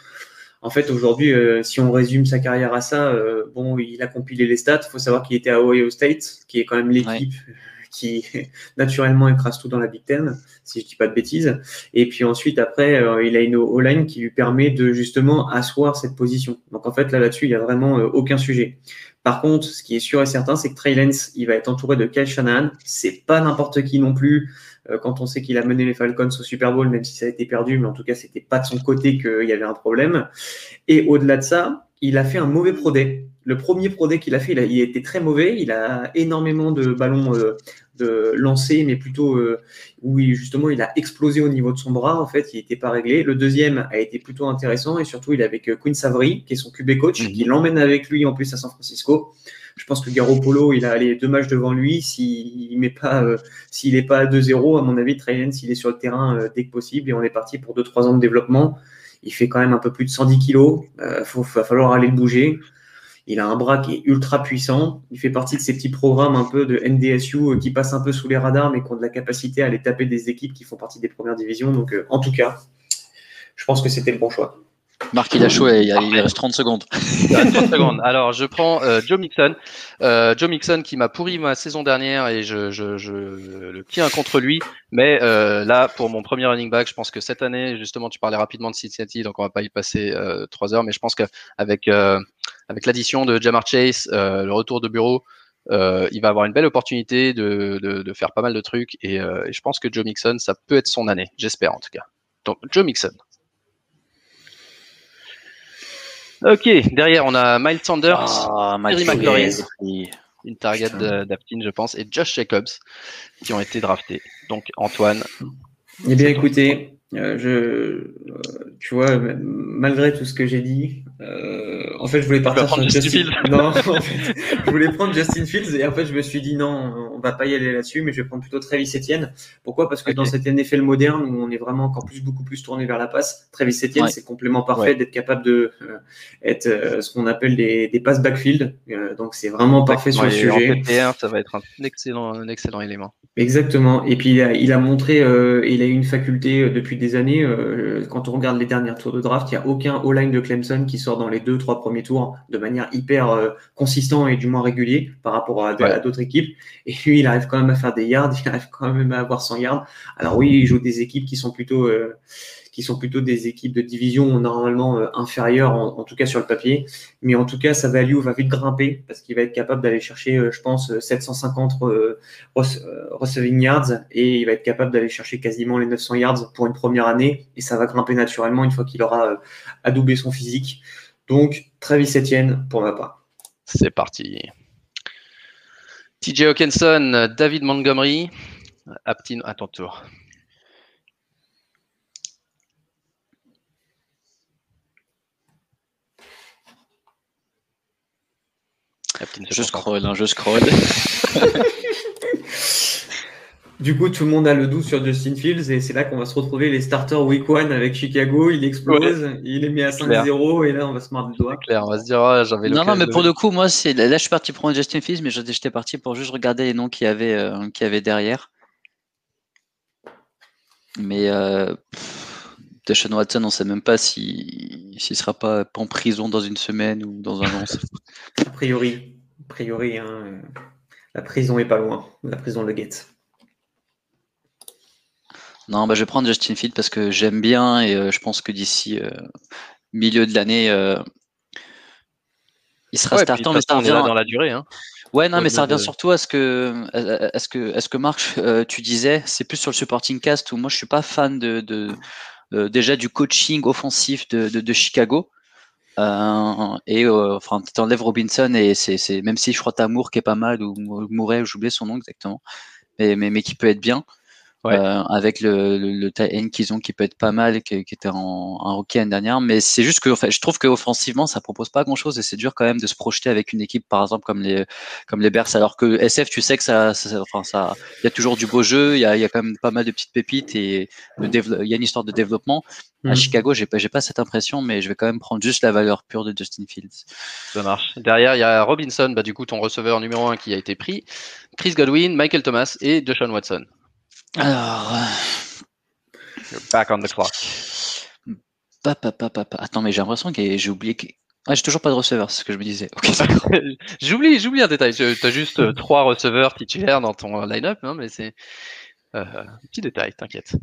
en fait, aujourd'hui, euh, si on résume sa carrière à ça, euh, bon, il a compilé les stats. Il faut savoir qu'il était à Ohio State, qui est quand même l'équipe qui naturellement écrase tout dans la Big Ten, si je dis pas de bêtises. Et puis ensuite, après, euh, il a une O-line qui lui permet de justement asseoir cette position. Donc en fait, là, là-dessus, il y a vraiment aucun sujet. Par contre, ce qui est sûr et certain, c'est que Trey Lance, il va être entouré de Kyle Shanahan. C'est pas n'importe qui non plus. Euh, quand on sait qu'il a mené les Falcons au Super Bowl, même si ça a été perdu, mais en tout cas, c'était pas de son côté qu'il y avait un problème. Et au-delà de ça, il a fait un mauvais Pro Day. Le premier Pro Day qu'il a fait, il a, été très mauvais. Il a énormément de ballons euh, de lancés, mais plutôt euh, où justement il a explosé au niveau de son bras. En fait, il n'était pas réglé. Le deuxième a été plutôt intéressant et surtout, il est avec Quinn Savary, qui est son QB coach, mhm. qui l'emmène avec lui en plus à San Francisco. Je pense que Garoppolo, il a allé deux matchs devant lui. S'il n'est pas, euh, pas à 2-0, à mon avis, Trey s'il est sur le terrain euh, dès que possible et on est parti pour 2-3 ans de développement. Il fait quand même un peu plus de 110 kilos. Il euh, va falloir aller le bouger. Il a un bras qui est ultra puissant. Il fait partie de ces petits programmes un peu de NDSU qui passent un peu sous les radars, mais qui ont de la capacité à aller taper des équipes qui font partie des premières divisions. Donc, en tout cas, je pense que c'était le bon choix. Marc, il a chaud il, reste 30 secondes. 30 secondes. Alors, je prends euh, Joe Mixon. Euh, Joe Mixon qui m'a pourri ma saison dernière et je, je, je le tiens contre lui. Mais euh, là, pour mon premier running back, je pense que cette année, justement, tu parlais rapidement de Cincinnati, donc on va pas y passer euh, trois heures. Mais je pense qu'avec euh, avec l'addition de Jamar Chase, le retour de bureau, il va avoir une belle opportunité de, de, de, faire pas mal de trucs. Et, et je pense que Joe Mixon, ça peut être son année. J'espère en tout cas. Donc, Joe Mixon. Ok, derrière on a Miles Sanders, ah, une target d'Aptin je pense, et Josh Jacobs qui ont été draftés. Donc Antoine. Eh bien écoutez, euh, je, euh, tu vois, malgré tout ce que j'ai dit, euh, en fait, je voulais partir sur Justin Fields. Non, en fait, je voulais prendre Justin Fields et en fait, je me suis dit non, on va pas y aller là-dessus, mais je vais prendre plutôt Travis Etienne. Pourquoi? Parce que dans cet NFL moderne où on est vraiment encore plus, beaucoup plus tourné vers la passe, Travis Etienne, c'est complément parfait d'être capable de être ce qu'on appelle des, des passes backfield. donc, c'est vraiment parfait sur le sujet. ça va être un excellent, un excellent élément. Exactement. Et puis il a, il a montré, il a eu une faculté depuis des années, euh, quand on regarde les derniers tours de draft, il n'y a aucun all-line de Clemson qui sort dans les deux, trois premiers tours de manière hyper euh, consistant et du moins régulier par rapport à, d'autres équipes. Et lui, il arrive quand même à faire des yards, il arrive quand même à avoir 100 yards. Alors oui, il joue des équipes qui sont plutôt euh, qui sont plutôt des équipes de division normalement euh, inférieures, en, tout cas sur le papier. Mais en tout cas, sa value va vite grimper parce qu'il va être capable d'aller chercher, euh, je pense, 750 euh, receiving yards et il va être capable d'aller chercher quasiment les 900 yards pour une première année et ça va grimper naturellement une fois qu'il aura adoubé son physique. Donc, Travis Etienne pour ma part. C'est parti. TJ Hawkinson, David Montgomery. Aptin, à ton tour. Je scroll, hein, je scroll. du coup, tout le monde a le doute sur Justin Fields et c'est là qu'on va se retrouver les starters week one avec Chicago. Il explose, il est mis à 5-0 et là, on va se marre du doigt. Clair, on va se dire, ah, j'avais Non, non, mais pour le coup, moi, c'est là, je suis parti prendre Justin Fields, mais j'étais parti pour juste regarder les noms qu'il y avait, euh, avait derrière. Mais euh, Deshaun Watson, on ne sait même pas s'il si, ne sera pas en prison dans une semaine ou dans un an. a priori, a priori hein, la prison est pas loin, la prison de Gates. Non, bah, je vais prendre Justin Field parce que j'aime bien et euh, je pense que d'ici euh, milieu de l'année, euh, il sera startant, mais ça revient dans la durée. Hein. Ouais, non, mais ça revient surtout à ce que, à ce que, à ce que Marc, tu disais, c'est plus sur le supporting cast où moi je suis pas fan de, de déjà du coaching offensif de, de, Chicago. et enfin, tu enlèves Robinson et c'est même si je crois Tamour qui est pas mal ou Mouret, j'oublie son nom exactement, mais, mais, mais qui peut être bien. Euh, avec le, le, le qu'ils ont qui peut être pas mal, qui, qui était en, en rookie l'année dernière. Mais c'est juste que en fait, je trouve qu'offensivement, ça propose pas grand chose et c'est dur quand même de se projeter avec une équipe, par exemple, comme les, comme les Bears. Alors que SF, tu sais que ça, ça enfin, ça, il y a toujours du beau jeu, il y a, y a quand même pas mal de petites pépites et il y a une histoire de développement. À hmm. Chicago, j'ai pas, j'ai pas cette impression, mais je vais quand même prendre juste la valeur pure de Justin Fields. Ça marche. Derrière, il y a Robinson, bah, du coup, ton receveur numéro un qui a été pris, Chris Godwin, Michael Thomas et Deshaun Watson. Alors. You're back on the clock. Attends, mais j'ai l'impression que j'ai oublié que. Ah, j'ai toujours pas de receveur, c'est ce que je me disais. j'oublie, j'oublie un détail. Tu as juste euh, trois receveurs titulaires dans ton line-up, hein, mais c'est euh, un petit détail, t'inquiète.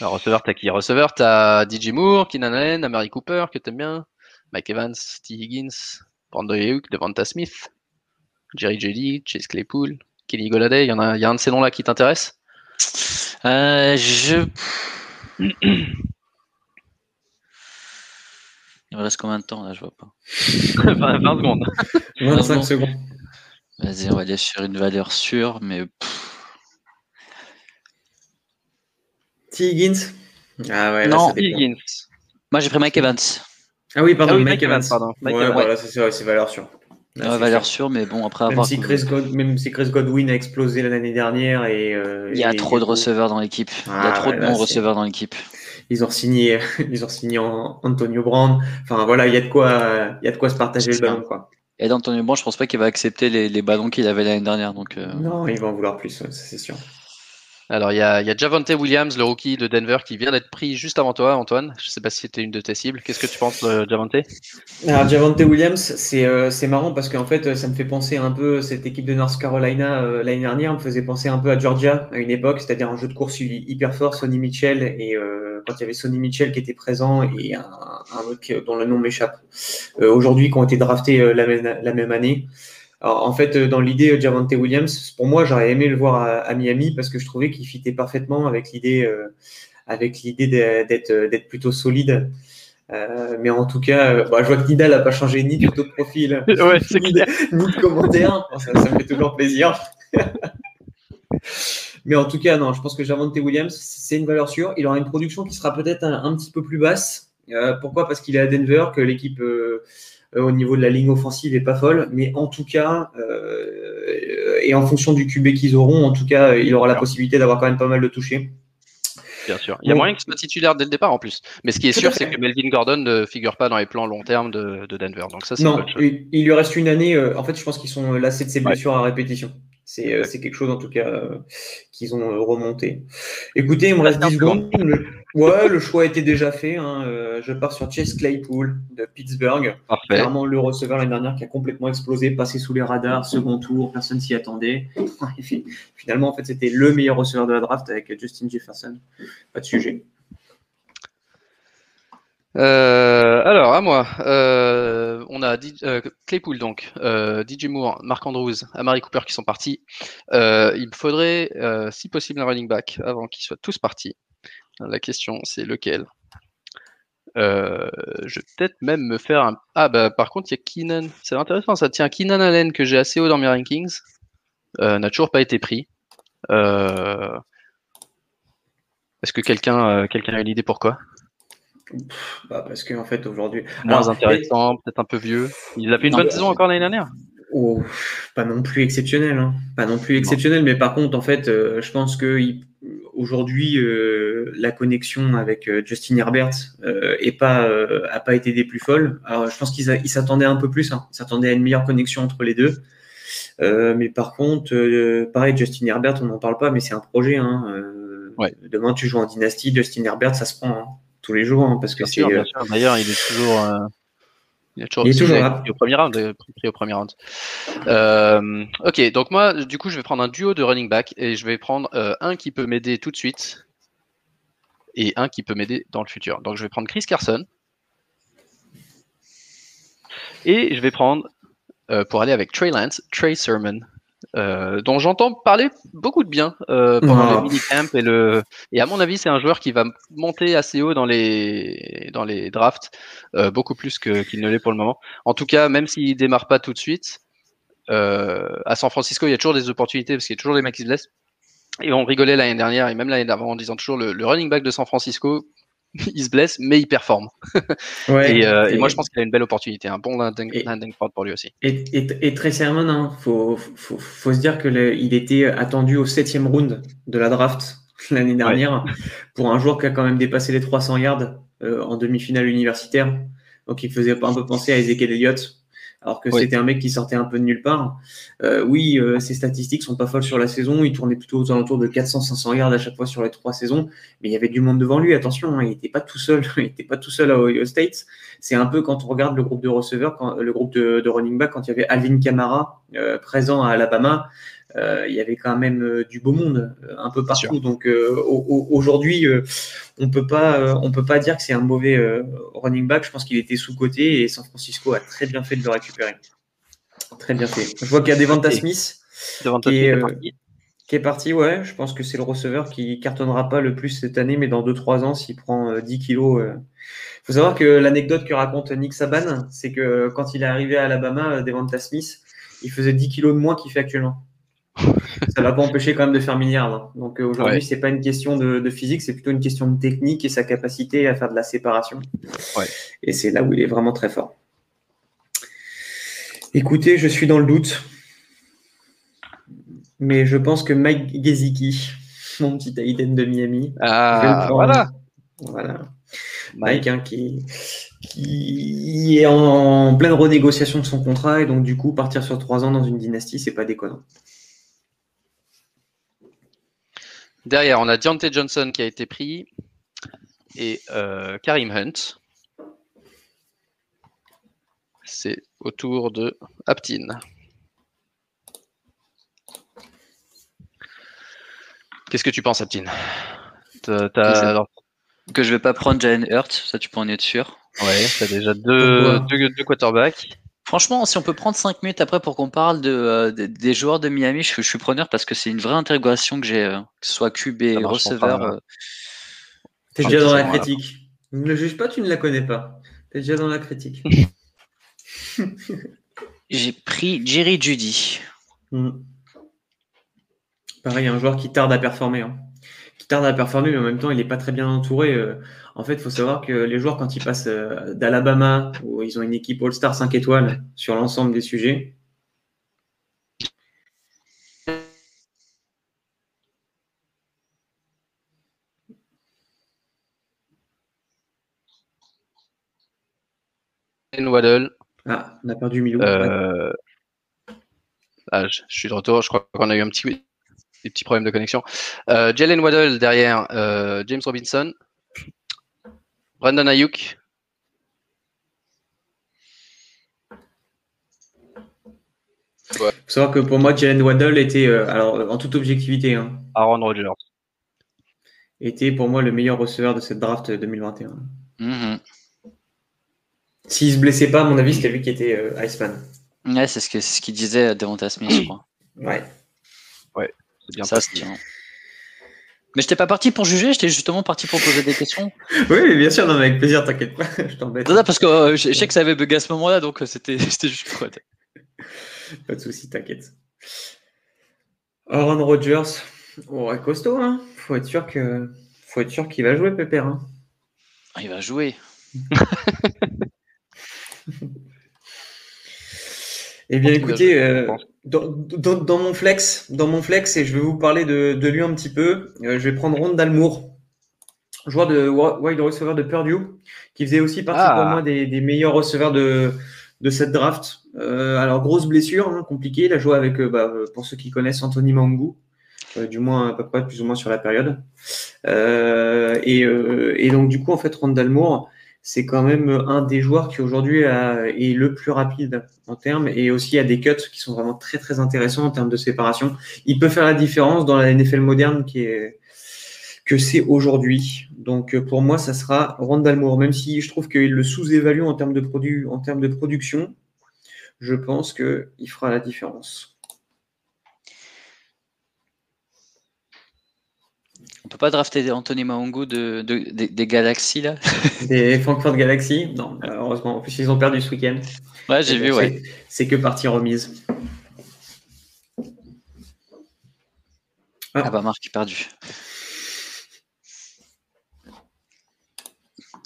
Alors, receveur, t'as qui? Receveur, t'as DJ Moore, Keenan Allen, Amari Cooper, que t'aimes bien, Mike Evans, T. Higgins, Brandon Ayuk, Devonta Smith. Jerry Judy, Chase Claypool, Kenny Goladay, il y, en a, il y a un de ces noms-là qui t'intéresse? Euh, Je. Il me reste combien de temps là? Je vois pas. 20, secondes. 25 secondes. Vas-y, on va aller sur une valeur sûre, mais. T. Higgins? Ah ouais, non, Higgins. Moi j'ai pris Mike Evans. Ah oui, pardon, ah Mike, Evans. Pardon. Mike ouais, Evans. voilà, c'est valeur sûre. Valeur sûre, mais bon, après même avoir. Si Chris même si Chris Godwin a explosé l'année dernière. Et, euh, il y a trop de receveurs dans l'équipe. il y a ah, trop de bons receveurs dans l'équipe. Ils ont signé, ils ont signé Antonio Brown. Enfin voilà, il y a de quoi, il y a de quoi se partager le ballon. Quoi. Et d'Antonio Brown, je pense pas qu'il va accepter les, les ballons qu'il avait l'année dernière. Donc, euh. Non, il va en vouloir plus, c'est sûr. Alors, il y a, y Javante Williams, le rookie de Denver, qui vient d'être pris juste avant toi, Antoine. Je ne sais pas si c'était une de tes cibles. Qu'est-ce que tu penses de Javante Alors, Javante Williams, euh, c'est marrant parce qu'en fait, ça me fait penser un peu, cette équipe de North Carolina euh, l'année dernière me faisait penser un peu à Georgia à une époque, c'est-à-dire un jeu de course hyper fort, Sonny Mitchell, et euh, quand il y avait Sonny Mitchell qui était présent et un, un dont le nom m'échappe, aujourd'hui qui ont été draftés la, même, année en fait, euh, dans l'idée euh, Javante Williams, pour moi, j'aurais aimé le voir à, Miami parce que je trouvais qu'il fitait parfaitement avec l'idée, euh, avec l'idée d'être, plutôt solide. mais en tout cas, bah, je vois que Nida n'a pas changé ni de photo de profil, ni, de, commentaire. Ça, me fait toujours plaisir. mais en tout cas, non, je pense que Javante Williams, c'est une valeur sûre. Il aura une production qui sera peut-être un, petit peu plus basse. pourquoi? Parce qu'il est à Denver, que l'équipe au niveau de la ligne offensive est pas folle, mais en tout cas, euh, et en fonction du QB qu'ils auront, en tout cas, il aura la possibilité d'avoir quand même pas mal de touchés. Bien sûr. Il y a moyen qu'il soit titulaire dès le départ en plus. Mais ce qui est sûr, c'est que Melvin Gordon ne figure pas dans les plans long terme de, Denver. Donc ça, c'est Non, il, il, lui reste une année. Euh, en fait, je pense qu'ils sont lassés de ses blessures à répétition. C'est quelque chose en tout cas qu'ils ont remonté. Écoutez, il me reste 10 secondes. Ouais, le choix était déjà fait. Hein. Euh, je pars sur Chase Claypool de Pittsburgh. Parfait. Clairement, le receveur l'année dernière qui a complètement explosé, passé sous les radars, second tour, personne s'y attendait. finalement, en fait, c'était le meilleur receveur de la draft avec Justin Jefferson. Pas de sujet. Euh, alors, à moi. Euh, on a Claypool, donc, DJ Moore, Mark Andrews, Amari Cooper qui sont partis. il me faudrait, si possible, un running back avant qu'ils soient tous partis. La question, c'est lequel? Je vais peut-être même me faire un. Ah, bah, par contre, il y a Keenan. C'est intéressant, ça tient Keenan Allen, que j'ai assez haut dans mes rankings. n'a toujours pas été pris. Est-ce que quelqu'un quelqu'un a une idée pourquoi? Bah Parce qu'en fait, aujourd'hui. Moins intéressant, peut-être un peu vieux. Il a fait une bonne saison encore l'année dernière? Oh, Pas non plus exceptionnel. Hein. Pas non plus exceptionnel, mais par contre, en fait, euh, je pense que aujourd'hui, euh, la connexion avec euh, Justin Herbert n'a pas, a pas été des plus folles. Alors, je pense qu'ils s'attendaient un peu plus. Hein. Ils s'attendaient à une meilleure connexion entre les deux. mais par contre, pareil, Justin Herbert, on n'en parle pas, mais c'est un projet. Hein. Demain, tu joues en dynastie, Justin Herbert, ça se prend. Hein tous les jours, hein, parce que c'est. Euh, D'ailleurs, il est toujours. Euh, il, est toujours, là. Au premier round, euh, pris au premier round. ok, donc moi, du coup, je vais prendre un duo de running back et je vais prendre un qui peut m'aider tout de suite et un qui peut m'aider dans le futur. Donc, je vais prendre Chris Carson et je vais prendre pour aller avec Trey Lance, Trey Sermon. Euh, dont j'entends parler beaucoup de bien euh, pendant le minicamp et le et à mon avis c'est un joueur qui va monter assez haut dans les dans les drafts euh, beaucoup plus que qu'il ne l'est pour le moment. En tout cas, même s'il démarre pas tout de suite, à San Francisco il y a toujours des opportunités parce qu'il y a toujours des mecs qui se blessent. Et on rigolait l'année dernière et même l'année d'avant en disant toujours le, le running back de San Francisco il se blesse, mais il performe. Euh, et, moi, je pense qu'il a une belle opportunité, un bon landing, landing pour lui aussi. Et, et, très sérieusement, il hein, faut, faut, faut, se dire qu'il était attendu au septième round de la draft l'année dernière pour un joueur qui a quand même dépassé les 300 yards euh, en demi-finale universitaire. Donc, il faisait un peu penser à Ezekiel Elliott alors que c'était un mec qui sortait un peu de nulle part. Euh, oui, euh, ses statistiques sont pas folles sur la saison. Il tournait plutôt aux alentours de 400-500 yards à chaque fois sur les trois saisons, mais il y avait du monde devant lui. Attention, hein, il n'était pas tout seul. il n'était pas tout seul à Ohio State. C'est un peu quand on regarde le groupe de receveurs, quand, le groupe de, running back, quand il y avait Alvin Kamara euh, présent à Alabama. Euh, il y avait quand même euh, du beau monde euh, un peu partout. Donc aujourd'hui, on peut pas, on peut pas dire que c'est un mauvais running back. Je pense qu'il était sous côté et San Francisco a très bien fait de le récupérer. Très bien fait. Je vois qu'il y a Devonta Smith. qui, est, qui est parti, ouais. Je pense que c'est le receveur qui cartonnera pas le plus cette année, mais dans 2-3 ans, s'il prend 10 kilos. Il faut savoir que l'anecdote que raconte Nick Saban, c'est que quand il est arrivé à Alabama, Devonta Smith, il faisait 10 kilos de moins qu'il fait actuellement ça va pas empêcher quand même de faire milliard. Hein. Donc euh, aujourd'hui, c'est pas une question de, physique, c'est plutôt une question de technique et sa capacité à faire de la séparation. Et c'est là où il est vraiment très fort. Écoutez, je suis dans le doute, mais je pense que Mike Gesicki, mon petit Aiden de Miami, ah, voilà. voilà. Mike hein, qui, qui est en pleine renégociation de son contrat et donc du coup partir sur trois ans dans une dynastie, c'est pas déconnant. Derrière, on a Deontay Johnson qui a été pris et euh, Karim Hunt. C'est au tour de Aptin. Qu'est-ce que tu penses, Aptin? Que je vais pas prendre Jalen Hurt, ça tu peux en être sûr. Ouais, tu as déjà deux, deux quarterbacks. Franchement, si on peut prendre 5 minutes après pour qu'on parle de, euh, des joueurs de Miami, je, suis preneur parce que c'est une vraie intégration que j'ai, euh, que ce soit QB, receveur. Euh, T'es déjà dans la critique. Ne le juge pas, tu ne la connais pas. T'es déjà dans la critique. j'ai pris Jerry Judy. Hmm. Pareil, un joueur qui tarde à performer. Hein. Tarde à performer, mais en même temps, il n'est pas très bien entouré. En fait, il faut savoir que les joueurs, quand ils passent euh, d'Alabama, où ils ont une équipe All-Star 5 étoiles sur l'ensemble des sujets, Waddle. Ah, on a perdu Milou. Euh, ah, je, suis de retour. Je crois qu'on a eu un petit, des petits problèmes de connexion. Euh, Jalen Waddle derrière James Robinson. Brandon Ayuk. Il faut savoir que pour moi, Jalen Waddle était, euh, alors en toute objectivité, hein, Aaron Rodgers était pour moi le meilleur receveur de cette draft 2021. Mm-hmm. S'il se blessait pas, à mon avis, c'était lui qui était euh, Iceman. Ouais, c'est ce qu'il ce qu disait Devonta Smith, je crois. Ouais. Bien ça. Mais je n'étais pas parti pour juger, j'étais justement parti pour poser des questions. oui, bien sûr, non, avec plaisir, t'inquiète pas, je t'embête. Non, parce que euh, je, sais que ça avait bugué à ce moment-là, donc euh, c'était juste pour Pas de souci, t'inquiète. Aaron Rodgers, oh, costaud, hein. Faut être sûr que, faut être sûr qu'il va jouer, Pépère. Hein. Ah, il va jouer. Eh bien, écoutez, euh, dans, mon flex, dans mon flex, et je vais vous parler de, lui un petit peu. Euh, je vais prendre Ron Dalmour, joueur de wide receiver de Purdue, qui faisait aussi partie pour ah. moi des, meilleurs receveurs de, de cette draft. Euh, alors grosse blessure, hein, compliquée. Il a joué avec, bah, pour ceux qui connaissent, Anthony Mangou. du moins à peu près plus ou moins sur la période. Et, et, donc du coup en fait Ron Dalmour, c'est quand même un des joueurs qui aujourd'hui est le plus rapide en termes et aussi a des cuts qui sont vraiment très très intéressants en termes de séparation. Il peut faire la différence dans la NFL moderne qui est que c'est aujourd'hui. Donc pour moi, ça sera Randall Moore, même si je trouve qu'il le sous-évalue en termes de produit, en termes de production. Je pense qu'il fera la différence. Peut pas drafter Anthony Mahongo de, des Galaxies là Des Frankfurt Galaxy Non, heureusement. En plus, ils ont perdu ce week-end. Ouais, j'ai vu, ouais. C'est que partie remise. Ah, ah bah, Marc est perdu.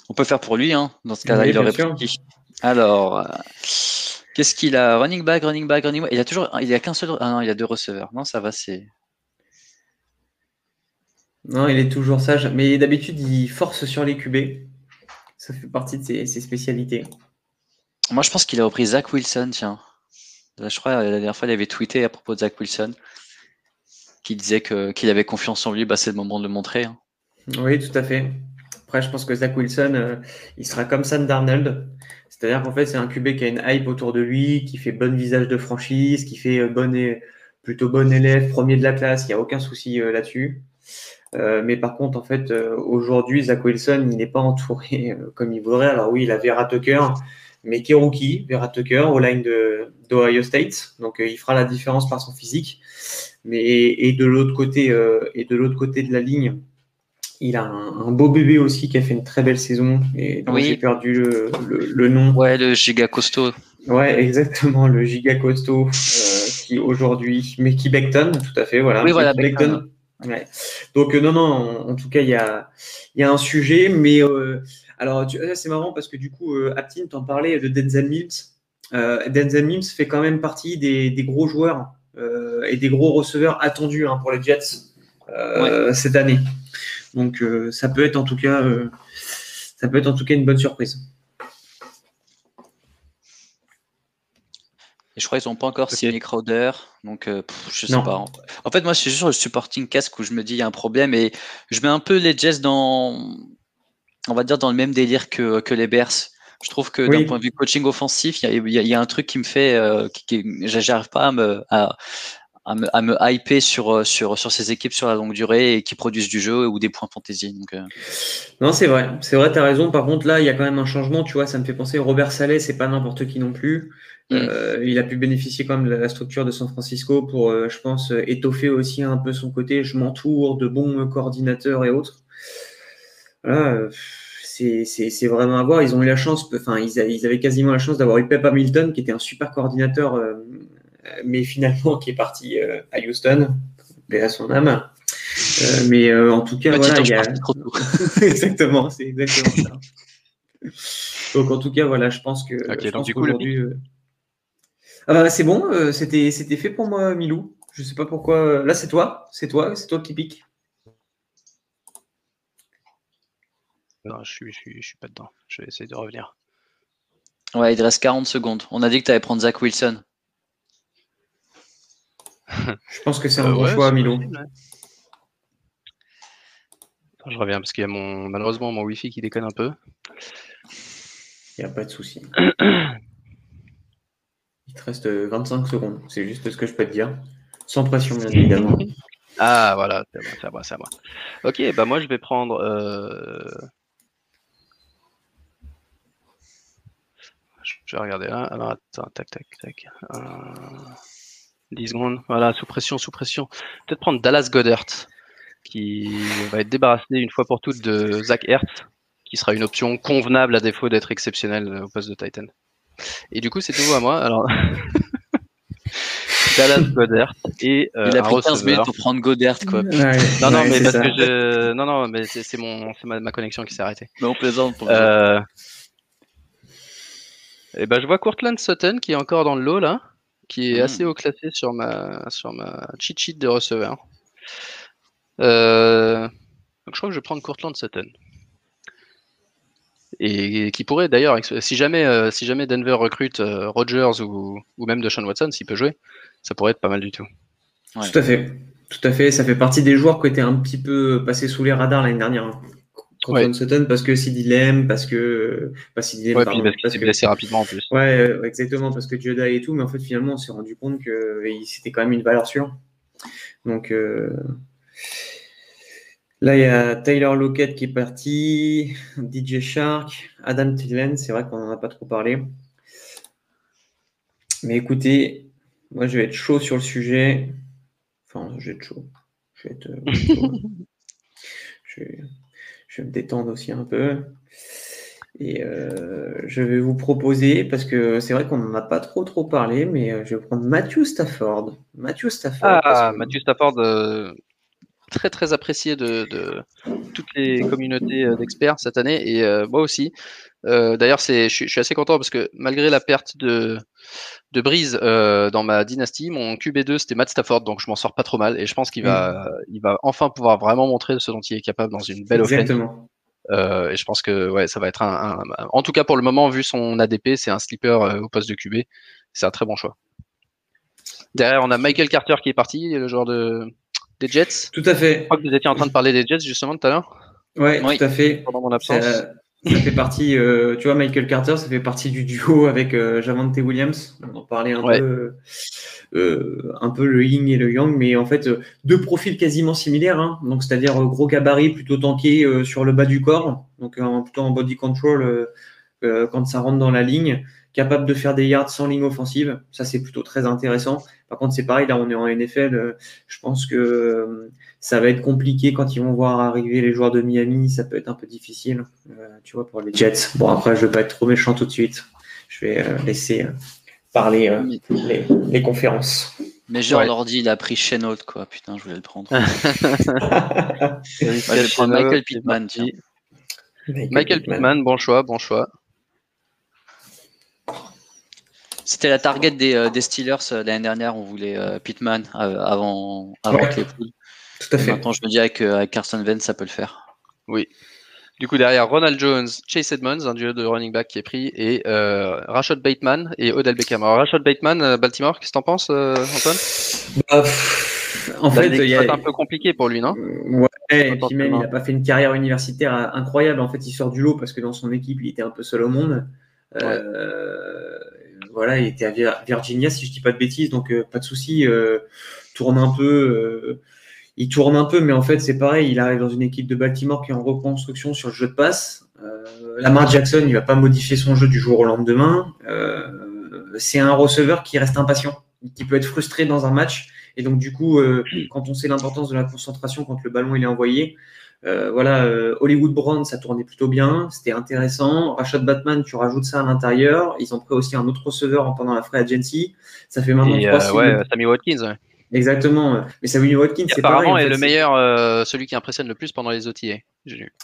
On peut faire pour lui, hein. Dans ce cas-là, il aurait pris. Alors, euh, qu'est-ce qu'il a? Running back, running back, running back. Il a toujours, il a qu'un seul. Ah non, il a deux receveurs. Non, ça va, c'est. Non, il est toujours sage. Mais d'habitude, il force sur les QB. Ça fait partie de ses, spécialités. Moi, je pense qu'il a repris Zach Wilson, tiens. Je crois la dernière fois, il avait tweeté à propos de Zach Wilson, qui disait qu'il avait confiance en lui. Bah, c'est le moment de le montrer. Hein. Oui, tout à fait. Après, je pense que Zach Wilson, euh, il sera comme Sam Darnold. C'est-à-dire qu'en fait, c'est un QB qui a une hype autour de lui, qui fait bon visage de franchise, qui fait euh, plutôt bon élève, premier de la classe. Il n'y a aucun souci euh, là-dessus. Euh, mais par contre, en fait, euh, aujourd'hui, Zach Wilson, il n'est pas entouré euh, comme il voudrait. Alors oui, il a Vera Tucker, mais qui est rookie, Vera Tucker, au line d'Ohio State. Donc il fera la différence par son physique. Mais et, de l'autre côté, et de l'autre côté de la ligne, il a un, beau bébé aussi qui a fait une très belle saison. Et dont j'ai perdu le, nom. Ouais, le giga costaud. Ouais, exactement, le giga costaud qui aujourd'hui, mais qui Beckton, tout à fait, voilà. Oui, voilà, Donc euh, non, non, en, tout cas, il y a, y a un sujet, mais euh, alors c'est marrant parce que du coup, euh, Aptin t'en parlait de Denzel Mims. Denzel Mims fait quand même partie des, gros joueurs et des gros receveurs attendus hein, pour les Jets cette année. Donc ça peut être en tout cas, ça peut être en tout cas une bonne surprise. Et je crois qu'ils n'ont pas encore signé Crowder, donc euh, je sais pas. En fait, moi, je suis sur le supporting casque où je me dis il y a un problème et je mets un peu les Jets dans, on va dire, dans le même délire que, que les Bears. Je trouve que d'un point de vue coaching offensif, il y, y a, un truc qui me fait, euh, qui, j'arrive pas à me, à, me, à me hyper sur, sur, sur ces équipes sur la longue durée et qui produisent du jeu ou des points fantasy. Donc, euh. Non, c'est vrai, c'est vrai, tu as raison. Par contre, là, il y a quand même un changement, tu vois, ça me fait penser Robert Saleh, c'est pas n'importe qui non plus. Mm. Euh, il a pu bénéficier quand même de la structure de San Francisco pour, euh, je pense, euh, étoffer aussi un peu son côté. Je m'entoure de bons coordinateurs et autres. Voilà, c'est vraiment à voir. Ils ont eu la chance, enfin, ils, avaient quasiment la chance d'avoir eu Pep Hamilton, qui était un super coordinateur, mais finalement qui est parti à Houston, paix à son âme. mais en tout cas, voilà, il y a... exactement, c'est exactement ça. Donc en tout cas, voilà, je pense que, aujourd'hui, ah bah, c'est bon, euh, c'était, c'était fait pour moi, Milou. Je sais pas pourquoi. Là, c'est toi, c'est toi, c'est toi qui pique. Non, je suis, je, suis, je suis pas dedans. Je vais essayer de revenir. Ouais, il reste 40 secondes. On a dit que tu allais prendre Zach Wilson. je pense que c'est un euh, bon choix, Milou. je reviens parce qu'il y a mon malheureusement mon Wi-Fi qui déconne un peu. Il n'y a pas de souci. Te reste 25 secondes. C'est juste ce que je peux te dire. Sans pression, bien évidemment. ah, voilà, c'est c'est moi, c'est moi. Ok, bah moi je vais prendre. Euh, je vais regarder là. Alors attends, tac, tac, tac. 10 secondes. Voilà, sous pression, sous pression. Peut-être prendre Dallas Goddard. qui va être débarrassé une fois pour toutes de Zach Ertz, qui sera une option convenable à défaut d'être exceptionnel au poste de Titan. Et du coup, c'est nouveau à moi. Alors, Dallas Godert et euh, il a pris 15 minutes pour prendre Godert quoi. non non mais parce que je non non mais c'est mon c'est ma, connexion qui s'est arrêtée. Mais on plaisante pour euh... Et eh ben je vois Courtland Sutton qui est encore dans le lot là, qui est hmm. assez haut classé sur ma sur ma cheat sheet de receveur. Euh... Donc je crois que je vais prendre Courtland Sutton et qui pourrait d'ailleurs, si jamais, euh, si jamais Denver recrute euh, Rogers ou, ou même Deshaun Watson, s'il peut jouer, ça pourrait être pas mal du tout. Tout à fait, tout à fait. Ça fait partie des joueurs qui étaient un petit peu passés sous les radars l'année dernière. Hein. Ouais. Sutton parce que CD Lem, parce que pas CD Lem, ouais, pardon, parce, parce qu'il s'est blessé rapidement en plus. Ouais, exactement, parce que Judah et tout, mais en fait finalement on s'est rendu compte que c'était quand même une valeur sûre. Donc euh, Là, il y a Taylor Lockett qui est parti, DJ Shark, Adam Thielen, c'est vrai qu'on n'en a pas trop parlé. Mais écoutez, moi je vais être chaud sur le sujet. Enfin, je vais être chaud. Je vais, être, euh, je, vais, me détendre aussi un peu. Et euh, je vais vous proposer, parce que c'est vrai qu'on n'en a pas trop trop parlé, mais euh, je vais prendre Matthew Stafford. Matthew Stafford. Ah, Matthew Stafford, très très apprécié de, toutes les communautés euh, d'experts cette année et euh, moi aussi. Euh, d'ailleurs, je, suis assez content parce que malgré la perte de, de Brise dans ma dynastie, mon QB2 c'était Matt Stafford, donc je m'en sors pas trop mal et je pense qu'il va, il va enfin pouvoir vraiment montrer ce dont il est capable dans une belle Exactement. et je pense que ouais, ça va être un, en tout cas pour le moment, vu son ADP, c'est un slipper au poste de QB. C'est un très bon choix. Derrière, on a Michael Carter qui est parti, le joueur de, des Jets. Tout à fait. Je crois que vous étiez en train de parler des Jets justement tout à l'heure. Ouais, oui, tout à fait. Pendant mon absence. Ça, fait partie, euh, tu vois, Michael Carter, ça fait partie du duo avec euh, Javante Williams. On en parlait un peu, euh, un peu le Ying et le Yang, mais en fait, deux profils quasiment similaires. Hein. Donc, c'est-à-dire gros gabarit, plutôt tanké sur le bas du corps, donc plutôt en body control quand ça rentre dans la ligne capable de faire des yards sans ligne offensive. Ça, c'est plutôt très intéressant. Par contre, c'est pareil, là, on est en NFL. Euh, je pense que euh, ça va être compliqué quand ils vont voir arriver les joueurs de Miami. Ça peut être un peu difficile, euh, tu vois, pour les Jets. Bon, après, je ne vais pas être trop méchant tout de suite. Je vais laisser parler les, conférences. Mais genre, ouais. l'ordi, il a pris Chenault, quoi. Putain, je voulais le prendre. je vais prendre Michael Pittman. Michael Pittman, bon choix, bon choix. C'était la target des, euh, Steelers euh, l'année dernière. On voulait euh, Pittman avant, avant ouais, Tout à fait. maintenant, je me dis avec Carson Wentz, ça peut le faire. Oui. Du coup, derrière Ronald Jones, Chase Edmonds, un duo de running back qui est pris, et Rashad Bateman et Odell Beckham. Alors, Rashad Bateman, Baltimore, qu'est-ce que t'en penses, Antoine? Bah, En fait, il y a... un peu compliqué pour lui, non? Ouais, et puis même, il n'a pas fait une carrière universitaire incroyable. En fait, il sort du lot parce que dans son équipe, il était un peu seul au monde. Euh, voilà, il était à Virginia, si je dis pas de bêtises, donc euh, pas de souci. Euh, tourne un peu, euh, il tourne un peu, mais en fait c'est pareil. Il arrive dans une équipe de Baltimore qui est en reconstruction sur le jeu de passe. Lamar Jackson, il va pas modifier son jeu du jour au lendemain. c'est un receveur qui reste impatient, qui peut être frustré dans un match. Et donc du coup, quand on sait l'importance de la concentration quand le ballon est envoyé, euh, voilà, euh, Hollywood Brown, ça tournait plutôt bien, c'était intéressant. Rashad Batman, tu rajoutes ça à l'intérieur. Ils ont pris aussi un autre receveur pendant la free agency. Ça fait maintenant trois euh, ouais, Sammy Watkins. Exactement. Mais Sammy Watkins, c'est pareil. Est le meilleur, celui qui impressionne le plus pendant les OTA.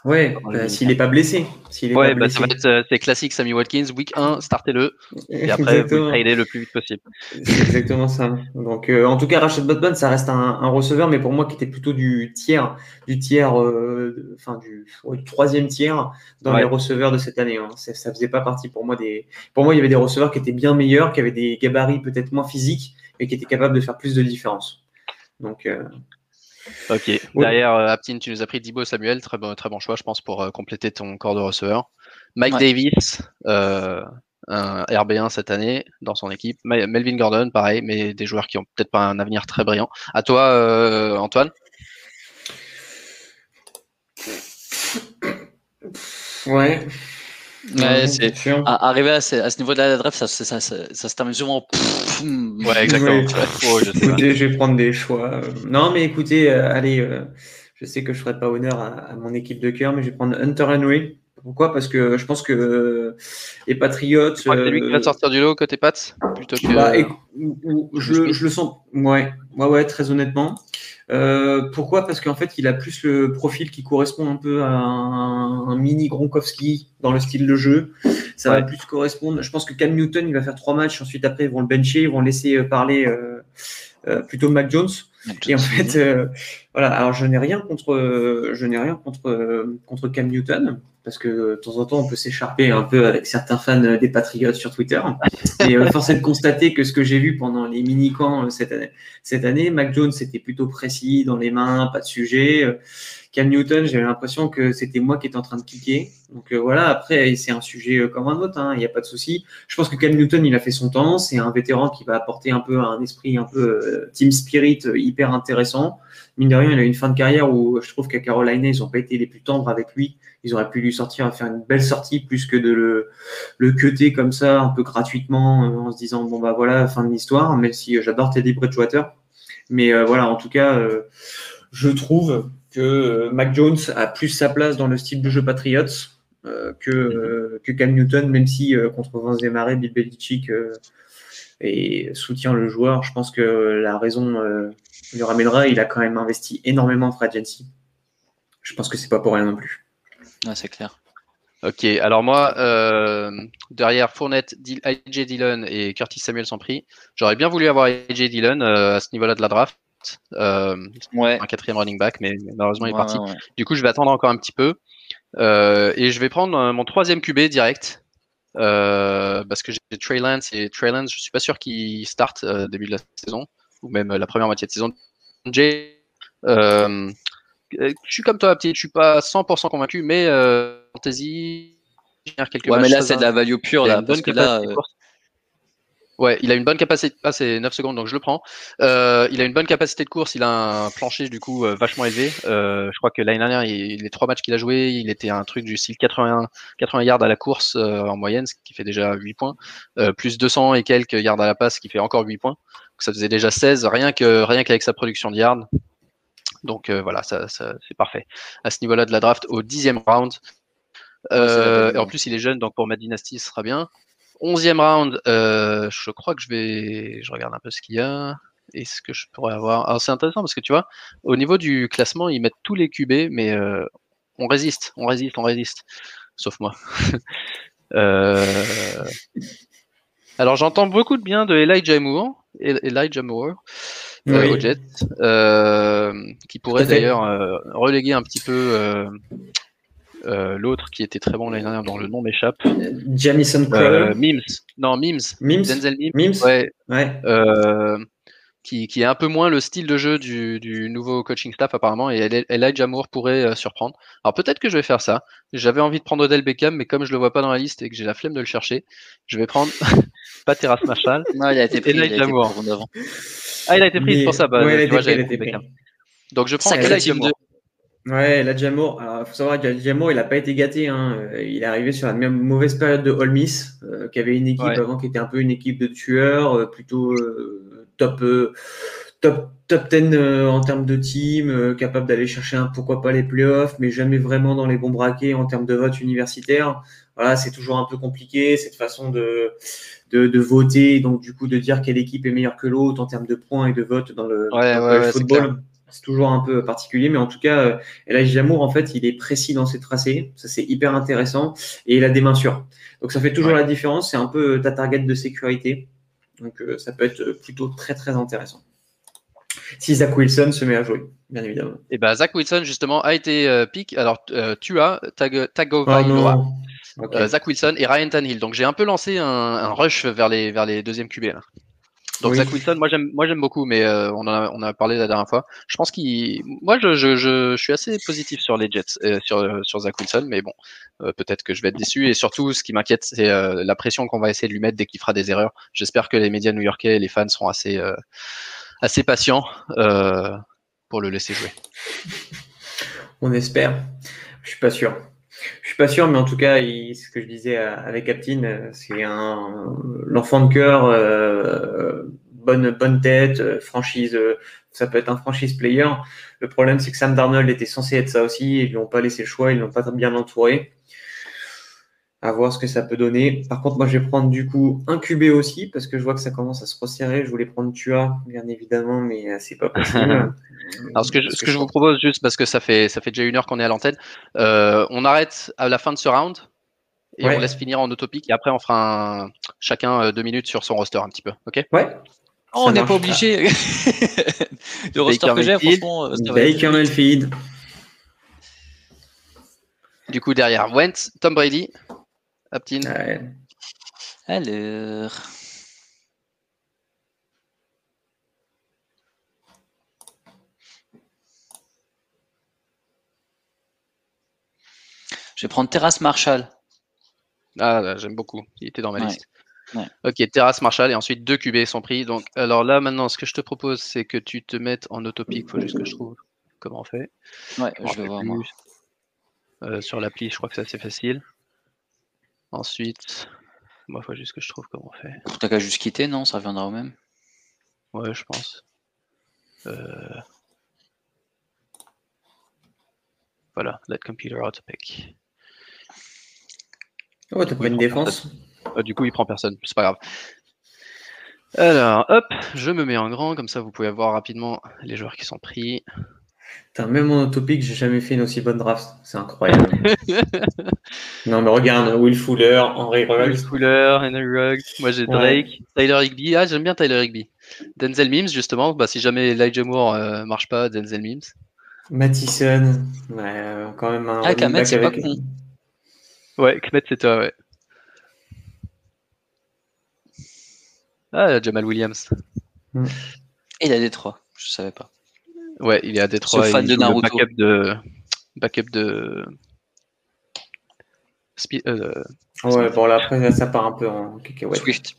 Ouais, bah, s'il n'est pas blessé. Est ouais, bah, ça va être euh, c'est classique Sammy Watkins, week 1, startez-le, et après vous le le plus vite possible. C'est exactement ça. Donc, euh, en tout cas, Rashad Batman, ça reste un, un, receveur, mais pour moi qui était plutôt du tiers, du tiers, euh, enfin du, du, troisième tiers dans les receveurs de cette année. Hein. Ça faisait pas partie pour moi des. Pour moi, il y avait des receveurs qui étaient bien meilleurs, qui avaient des gabarits peut-être moins physiques, mais qui étaient capables de faire plus de différence. Donc, Ok. Derrière, euh, Aptin, tu nous as pris Dibo Samuel, très bon, très bon choix, je pense, pour euh, compléter ton corps de receveur. Mike Davis, euh, un RB1 cette année dans son équipe. Melvin Gordon, pareil, mais des joueurs qui ont peut-être pas un avenir très brillant. À toi, Antoine. Ouais. Ouais, c'est arriver à ce, niveau de la draft, ça, ça, ça, ça se termine souvent. Ouais, exactement. écoutez, je vais prendre des choix. Non, mais écoutez, euh, allez, euh, je sais que je ne ferai pas honneur à, mon équipe de cœur, mais je vais prendre Hunter Henry. Pourquoi? Parce que je pense que les Patriots. C'est lui qui va sortir du lot côté Pats plutôt que. Bah, je, je, le sens. Ouais, ouais, ouais, très honnêtement. Euh, pourquoi? Parce qu'en fait, il a plus le profil qui correspond un peu à un, mini Gronkowski dans le style de jeu. Ça va plus correspondre. Je pense que Cam Newton, il va faire trois matchs. Ensuite, après, ils vont le bencher, ils vont laisser euh, parler euh, plutôt Mac Jones. Et en fait, voilà. Alors, je n'ai rien contre, je n'ai rien contre contre Cam Newton parce que de temps en temps, on peut s'écharper un peu avec certains fans des Patriots sur Twitter. Et euh, force est de constater que ce que j'ai vu pendant les mini-camps euh, cette année, cette année, Mac Jones était plutôt précis dans les mains, pas de sujet. Euh, Cam Newton, j'avais l'impression que c'était moi qui étais en train de cliquer. Donc voilà, après, c'est un sujet comme un autre, hein, il n'y a pas de souci. Je pense que Cam Newton, il a fait son temps. C'est un vétéran qui va apporter un peu un esprit un peu team spirit hyper intéressant. Mine de rien, il a une fin de carrière où je trouve qu'à Carolina, ils n'ont pas été les plus tendres avec lui ils auraient pu lui sortir, faire une belle sortie plus que de le, le cuter comme ça, un peu gratuitement, euh, en se disant bon bah voilà, fin de l'histoire, même si euh, j'adore Teddy Bridgewater. Mais euh, voilà, en tout cas, je trouve que Mac Jones a plus sa place dans le style de jeu Patriots que, que Cam Newton, même si contre Vince Desmarais, Bill Belichick et soutient le joueur. Je pense que la raison lui ramènera. Il a quand même investi énormément en free agency. Je pense que c'est pas pour rien non plus c'est clair. Ok, alors moi, euh, derrière Fournette, AJ Dillon et Curtis Samuel sont pris. J'aurais bien voulu avoir AJ Dillon euh, à ce niveau-là de la draft. Euh, ouais. Un quatrième running back, mais malheureusement il est parti. Du coup, je vais attendre encore un petit peu. et je vais prendre mon troisième QB direct. parce que j'ai Trey Lance et Trey Lance, je suis pas sûr qu'il start début de la saison, ou même la première moitié de saison. J, euh, je suis comme toi, petit, je suis pas 100% convaincu, mais euh, fantasy, quelques ouais, mais là c'est de la value pure là, parce que là, euh, Ouais, il a une bonne capacité. Ah, c'est 9 secondes, donc je le prends. Euh, il a une bonne capacité de course. Il a un plancher, du coup, euh, vachement élevé. Euh, je crois que l'année dernière, il, les trois matchs qu'il a joué, il était un truc du style 80, 80 yards à la course en moyenne, ce qui fait déjà 8 points. plus 200 et quelques yards à la passe, ce qui fait encore 8 points. Donc, ça faisait déjà 16, rien que rien qu'avec sa production de yards. Donc voilà, ça, c'est parfait. À ce niveau-là de la draft, au dixième round. Et en plus, il est jeune, donc pour ma dynastie, ce sera bien. Onzième round, euh, je crois que je vais, je regarde un peu ce qu'il y a et ce que je pourrais avoir. Alors c'est intéressant parce que tu vois, au niveau du classement, ils mettent tous les QB, mais on résiste, on résiste, on résiste. Sauf moi. Alors j'entends beaucoup de bien de Elijah Moore, Elijah Moore, euh, euh, qui pourrait d'ailleurs euh, reléguer un petit peu l'autre qui était très bon l'année dernière, dont le nom m'échappe. Jamison Crowder. Mims. Non, Mims. Mims. Denzel Mims. Mims. Ouais. ouais. Qui, qui, est un peu moins le style de jeu du, du nouveau coaching staff apparemment et Elijah Moore pourrait surprendre. Alors peut-être que je vais faire ça. J'avais envie de prendre Odell Beckham mais comme je le vois pas dans la liste et que j'ai la flemme de le chercher, je vais prendre pas Terrace Marshall. Non, il a été pris. Elijah Moore. Ah, il a été pris, pour ça. Bah, ouais, tu vois, été, été pris. Donc je prends Elijah Jamour. Ouais, la Jamour. Alors, faut savoir que Jamour, il n'a pas été gâté. Hein. Il est arrivé sur la même mauvaise période de All Miss, euh, qui avait une équipe avant qui était un peu une équipe de tueurs, euh, plutôt euh, top, top, top 10 en termes de team, capable d'aller chercher un pourquoi pas les playoffs, mais jamais vraiment dans les bons braquets en termes de vote universitaire. Voilà, c'est toujours un peu compliqué cette façon de de, voter, donc du coup de dire quelle équipe est meilleure que l'autre en termes de points et de vote dans le, football. C'est toujours un peu particulier, mais en tout cas, euh, Jamour, en fait, il est précis dans ses tracés. Ça, c'est hyper intéressant. Et il a des mains sûres. Donc, ça fait toujours la différence. C'est un peu euh, ta target de sécurité. Donc, euh, ça peut être plutôt très, très intéressant. Si Zach Wilson se met à jouer, bien évidemment. Et eh ben, Zach Wilson, justement, a été euh, pick. Alors, tu as Tago oh, euh, Zach Wilson et Ryan Tannehill. Donc j'ai un peu lancé un, rush vers les, vers les deuxièmes QB. Là. Donc Zach Wilson, moi j'aime, moi j'aime beaucoup, mais euh, on, en a, on a parlé la dernière fois. Je pense qu'il, moi je, je, je, suis assez positif sur les Jets, euh, sur, sur Zach Wilson, mais bon, peut-être que je vais être déçu. Et surtout, ce qui m'inquiète, c'est la pression qu'on va essayer de lui mettre dès qu'il fera des erreurs. J'espère que les médias new-yorkais et les fans seront assez, assez patients pour le laisser jouer. On espère. Je suis pas sûr. Je suis pas sûr, mais en tout cas, ce que je disais avec Captain, c'est un l'enfant de cœur euh, bonne, bonne tête, franchise, ça peut être un franchise player. Le problème, c'est que Sam Darnold était censé être ça aussi. Ils lui ont pas laissé le choix, ils l'ont pas bien entouré à voir ce que ça peut donner. Par contre, moi, je vais prendre du coup un QB aussi, parce que je vois que ça commence à se resserrer. Je voulais prendre Tua, bien évidemment, mais euh, c'est pas possible. Alors, ce que, je, ce que, je vous propose, juste parce que ça fait, ça fait déjà une heure qu'on est à l'antenne, euh, on arrête à la fin de ce round et on laisse finir en utopique. Et après, on fera un, chacun euh, deux minutes sur son roster un petit peu. Ok? Ouais. Oh, on n'est pas obligé. le roster que j'ai, franchement, Baker Mayfield. Du coup, derrière Wentz, Tom Brady, Aptine. Alors. Je vais prendre Terrace Marshall. Ah, j'aime beaucoup. Il était dans ma liste. Ok, Terrace Marshall et ensuite deux QB sont pris. Donc, alors là, maintenant, ce que je te propose, c'est que tu te mettes en autopique. Il faut juste que je trouve comment on fait. Ouais, je vais voir. Moi. Euh, sur l'appli, je crois que c'est assez facile. Ensuite, moi, il faut juste que je trouve comment on fait. T'as qu'à juste quitter, non? Ça reviendra au même Ouais, je pense. Euh, voilà, let computer autopic. Oh, t'as pris une défense ah, Du coup, il prend personne, c'est pas grave. Alors, hop, je me mets en grand, comme ça vous pouvez voir rapidement les joueurs qui sont pris même en topic, j'ai jamais fait une aussi bonne draft. C'est incroyable. non, mais regarde, Will Fuller, Henry Ruggs. Will Fuller, Henry Ruggs. Moi, j'ai Drake, Tyler Higby. Ah, j'aime bien Tyler Higby. Denzel Mims, justement. Bah, si jamais Elijah Moore euh, marche pas, Denzel Mims. Mattison. Ouais, euh, quand même un. Ah, Kmet, c'est pas con. Ouais, Kmet, c'est toi, ouais. Ah, Jamal Williams. Mm. Il a des trois, je savais pas. Ouais, il est à Détroit. fan de Naruto. Backup de. Backup de. Euh, ouais, bon, là, après, ça part un peu en Swift.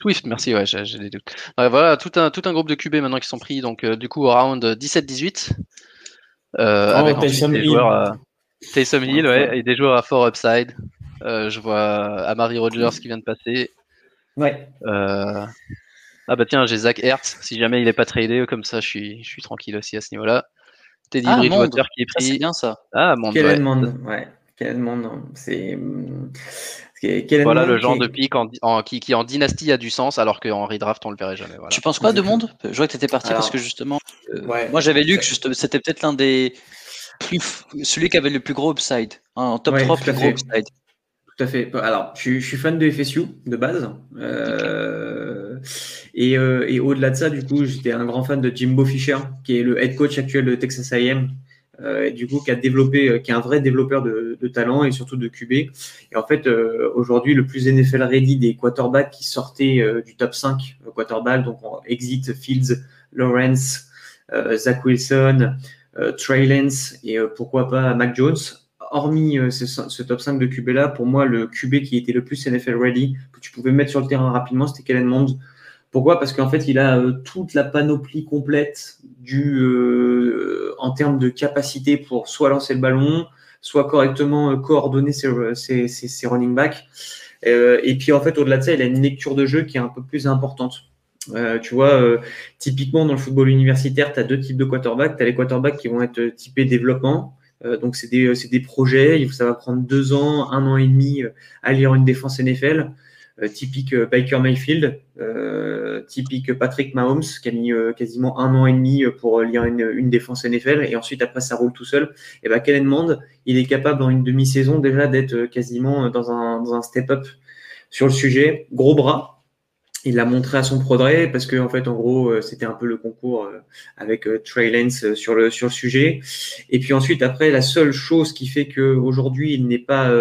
Swift, merci, ouais, j'ai des doutes. voilà, tout un, tout un groupe de QB maintenant qui sont pris, donc euh, du coup, au round 17-18. Euh, oh, avec des Hill. joueurs. Euh, Taysom Hill, ouais, et des joueurs à fort upside. je vois Amari Rogers qui vient de passer. Ouais. Ah bah tiens, j'ai Zach Hertz. Si jamais il n'est pas tradé, comme ça, je suis, je suis tranquille aussi à ce niveau-là. Teddy ah, Bridgewater qui est pris. C'est bien ça. Ah, monde. Quel monde, ouais. Quel monde. C'est. Voilà le genre de pic en, qui, qui, en dynastie a du sens, alors qu'en redraft on le verrait jamais. Voilà. Tu penses quoi de monde? Je vois que tu étais parti parce que justement, euh, moi j'avais lu que c'était peut-être l'un des plus, celui qui avait le plus gros upside, hein, en top 3 plus gros upside. Tout à fait. Alors, je, suis fan de FSU de base. Euh, et, euh, et au-delà de ça, du coup, j'étais un grand fan de Jimbo Fisher, qui est le head coach actuel de Texas A&M. Euh, du coup, qui a développé, qui est un vrai développeur de, de talent et surtout de QB. Et en fait, aujourd'hui, le plus NFL ready des quarterbacks qui sortaient du top 5 quarterback, donc exit Fields, Lawrence, Zach Wilson, Trey Lance et pourquoi pas Mac Jones hormis euh, ce, top 5 de QB là, pour moi, le QB qui était le plus NFL ready, que tu pouvais mettre sur le terrain rapidement, c'était Kellen Mond. Pourquoi? Parce qu'en fait, il a euh, toute la panoplie complète du, euh, en termes de capacité pour soit lancer le ballon, soit correctement coordonner ses, running backs. et puis, en fait, au-delà de ça, il a une lecture de jeu qui est un peu plus importante. tu vois, typiquement dans le football universitaire, tu as deux types de quarterbacks. Tu as les quarterbacks qui vont être typés développement, donc c'est des, des, projets, ça va prendre deux ans, un an et demi euh, à lire une défense NFL. Euh, typique Baker Mayfield, typique Patrick Mahomes, qui a mis quasiment un an et demi pour lire une, une, défense NFL, et ensuite après ça roule tout seul. Et ben Kellen Mond, il est capable en une demi-saison déjà d'être quasiment dans un, dans un step-up sur le sujet. Gros bras, il l'a montré à son prodré parce que en fait en gros euh, c'était un peu le concours euh, avec euh, Trey Lance sur le sur le sujet. Et puis ensuite après la seule chose qui fait que aujourd'hui il n'est pas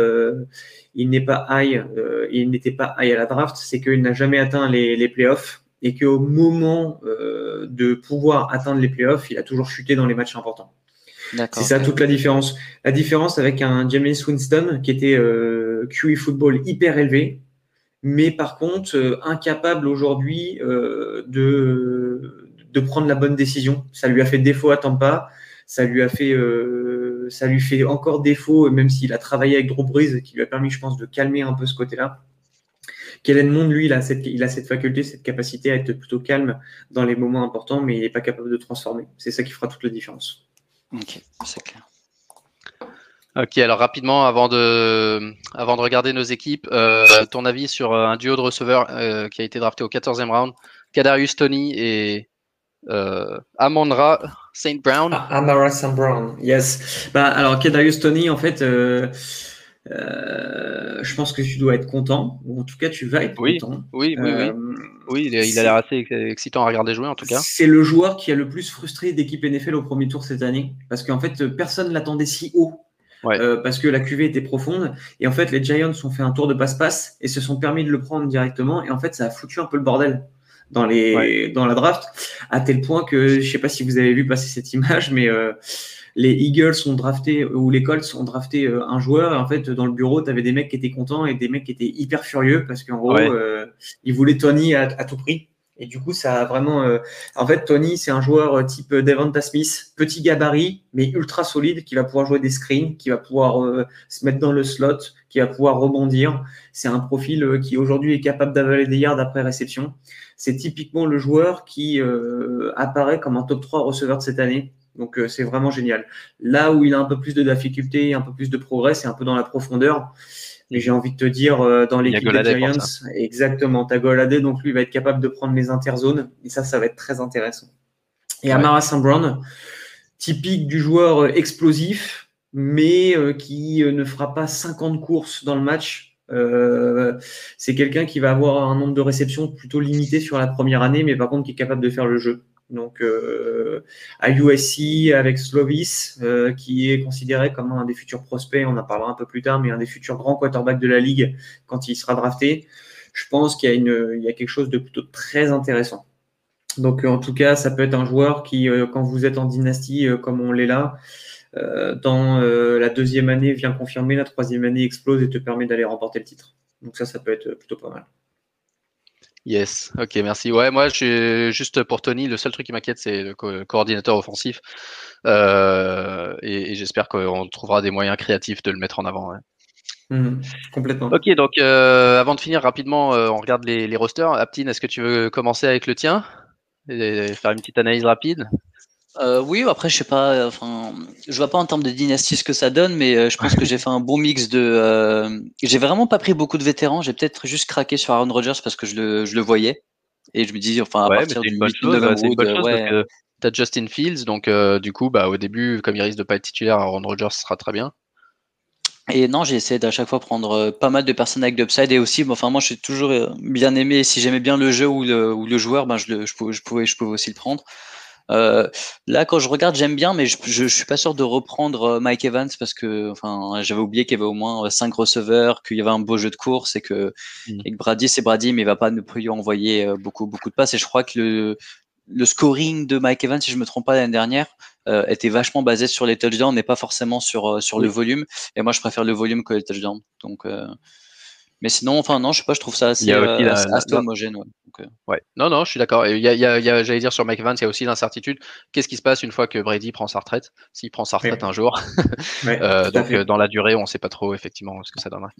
il n'est pas high il n'était pas high à la draft c'est qu'il n'a jamais atteint les, les playoffs et qu'au moment de pouvoir atteindre les playoffs il a toujours chuté dans les matchs importants. C'est ça toute la différence. La différence avec un James Winston qui était QE football hyper élevé mais par contre euh, incapable aujourd'hui euh, de, de prendre la bonne décision. Ça lui a fait défaut à Tampa, ça lui a fait, euh, ça lui fait encore défaut, même s'il a travaillé avec Drew Brees, qui lui a permis, je pense, de calmer un peu ce côté-là. Kellen Mond, lui, il a, cette, il a cette faculté, cette capacité à être plutôt calme dans les moments importants, mais il n'est pas capable de transformer. C'est ça qui fera toute la différence. Ok, c'est clair. Ok, alors rapidement, avant de, avant de regarder nos équipes, euh, ton avis sur euh, un duo de receveurs euh, qui a été drafté au 14e round, Kadarius Tony et Amondra St. Brown? Ah, Amara St. Brown, yes. Bah, alors, Kadarius Tony, en fait, je pense que tu dois être content, ou en tout cas, tu vas être content. Oui, oui, oui. Oui, il, a l'air assez excitant à regarder jouer, en tout cas. C'est le joueur qui a le plus frustré d'équipe NFL au premier tour cette année, parce qu'en fait, personne l'attendait si haut euh, parce que la cuvée était profonde. Et en fait, les Giants ont fait un tour de passe-passe et se sont permis de le prendre directement. Et en fait, ça a foutu un peu le bordel dans, les, dans la draft, à tel point que je sais pas si vous avez vu passer cette image, mais euh, les Eagles ont drafté, ou les Colts ont drafté euh, un joueur. Et en fait, dans le bureau, tu avais des mecs qui étaient contents et des mecs qui étaient hyper furieux parce qu'en gros, ils voulaient Tony à tout prix. Et du coup, ça a vraiment. Euh, en fait, Tony, c'est un joueur euh, type Devonta Smith, petit gabarit, mais ultra solide, qui va pouvoir jouer des screens, qui va pouvoir euh, se mettre dans le slot, qui va pouvoir rebondir. C'est un profil qui aujourd'hui est capable d'avaler des yards après réception. C'est typiquement le joueur qui apparaît comme un top 3 receveur de cette année. Donc, c'est vraiment génial. Là où il a un peu plus de difficulté, un peu plus de progrès, c'est un peu dans la profondeur. Mais j'ai envie de te dire, euh, dans l'équipe des Giants, exactement, t'as Goladé, donc lui va être capable de prendre les interzones. Et ça, ça va être très intéressant. Et Amara St. Brown, typique du joueur euh, explosif, mais euh, qui ne fera pas 50 courses dans le match. c'est quelqu'un qui va avoir un nombre de réceptions plutôt limité sur la première année, mais par contre qui est capable de faire le jeu donc euh, à USC avec Slovis, euh, qui est considéré comme un des futurs prospects, on en parlera un peu plus tard, mais un des futurs grands quarterbacks de la ligue quand il sera drafté. Je pense qu'il y a, quelque chose de plutôt très intéressant. Donc en tout cas, ça peut être un joueur qui, euh, quand vous êtes en dynastie comme on l'est là, dans la deuxième année vient confirmer, la troisième année explose et te permet d'aller remporter le titre. Donc ça, ça peut être plutôt pas mal. Yes, ok, merci. Ouais, moi, je juste pour Tony, le seul truc qui m'inquiète, c'est le coordinateur offensif. Euh, et, j'espère qu'on trouvera des moyens créatifs de le mettre en avant. Mmh, complètement. Ok, donc euh, avant de finir rapidement, euh, on regarde les, les rosters. Aptine, est-ce que tu veux commencer avec le tien et faire une petite analyse rapide? Euh, oui, après, je sais pas, euh, enfin, je vois pas en termes de dynastie ce que ça donne, mais euh, je pense que j'ai fait un bon mix de. Euh, j'ai vraiment pas pris beaucoup de vétérans. J'ai peut-être juste craqué sur Aaron Rodgers parce que je le, je le voyais et je me disais, enfin, à partir du 8 novembre, ouais. T'as Justin Fields, donc du coup, bah, au début, comme il risque de pas être titulaire, Aaron Rodgers sera très bien. Et non, j'ai essayé d'à chaque fois prendre pas mal de personnes avec d'upside et aussi, enfin moi, suis toujours bien aimé. Si j'aimais bien le jeu ou le, ou le joueur, ben je, le, je, pouvais, je pouvais, je pouvais aussi le prendre. Euh, là, quand je regarde, j'aime bien, mais je, je, suis pas sûr de reprendre euh, Mike Evans parce que, enfin, j'avais oublié qu'il y avait au moins 5 euh, receveurs, qu'il y avait un beau jeu de course et que, mm. et que Brady, c'est Brady, mais il va pas nous plus envoyer beaucoup, beaucoup de passes. Et je crois que le, le scoring de Mike Evans, si je me trompe pas l'année dernière, euh, était vachement basé sur les touchdowns et pas forcément sur sur le volume. Et moi, je préfère le volume que les touchdowns. Donc, euh, mais sinon, enfin non, je sais pas, je trouve ça assez, homogène. Euh. Ouais. Non, non, je suis d'accord. Il y a, j'allais dire sur Mike Vance, il y a aussi l'incertitude. Qu'est-ce qui se passe une fois que Brady prend sa retraite? S'il prend sa retraite un jour. Euh, donc dans la durée, on ne sait pas trop effectivement ce que ça donnerait.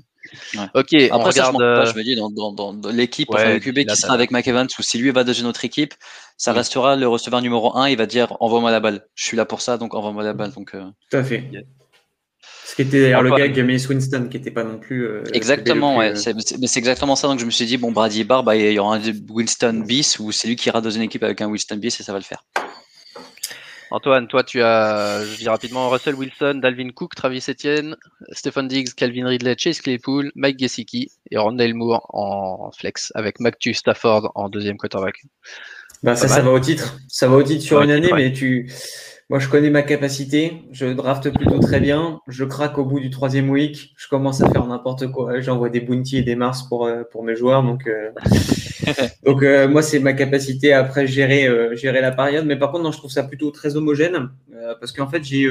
Ok, Après, on regarde. Euh, je, me dis, dans, dans, l'équipe, enfin, le QB qui sera avec Mike Evans, ou si lui va dans une autre équipe, ça restera le receveur numéro 1, il va dire envoie-moi la balle. Je suis là pour ça, donc envoie-moi la balle. Donc, Tout à fait. Ce qui était d'ailleurs le gars James Winston, qui n'était pas non plus. Euh, exactement, ouais. Euh, c'est exactement ça. Donc je me suis dit, bon, Brady Barr, bah, il y aura un Winston bis ou c'est lui qui ira dans une équipe avec un Winston bis et ça va le faire. Antoine, toi, tu as, je dis rapidement, Russell Wilson, Dalvin Cook, Travis Etienne, Stephen Diggs, Calvin Ridley, Chase Claypool, Mike Gesicki et Rondell Moore en flex avec Mactu Stafford en deuxième quarterback. Bah, ça, ça va au titre. Ça va au titre sur une année, mais tu moi, je connais ma capacité. Je drafte plutôt très bien. Je craque au bout du troisième week. Je commence à faire n'importe quoi. J'envoie des bounty et des mars pour, euh, pour mes joueurs. Donc, euh, donc euh, moi, c'est ma capacité à après gérer, gérer la période. Mais par contre, non, je trouve ça plutôt très homogène parce qu'en fait, j'ai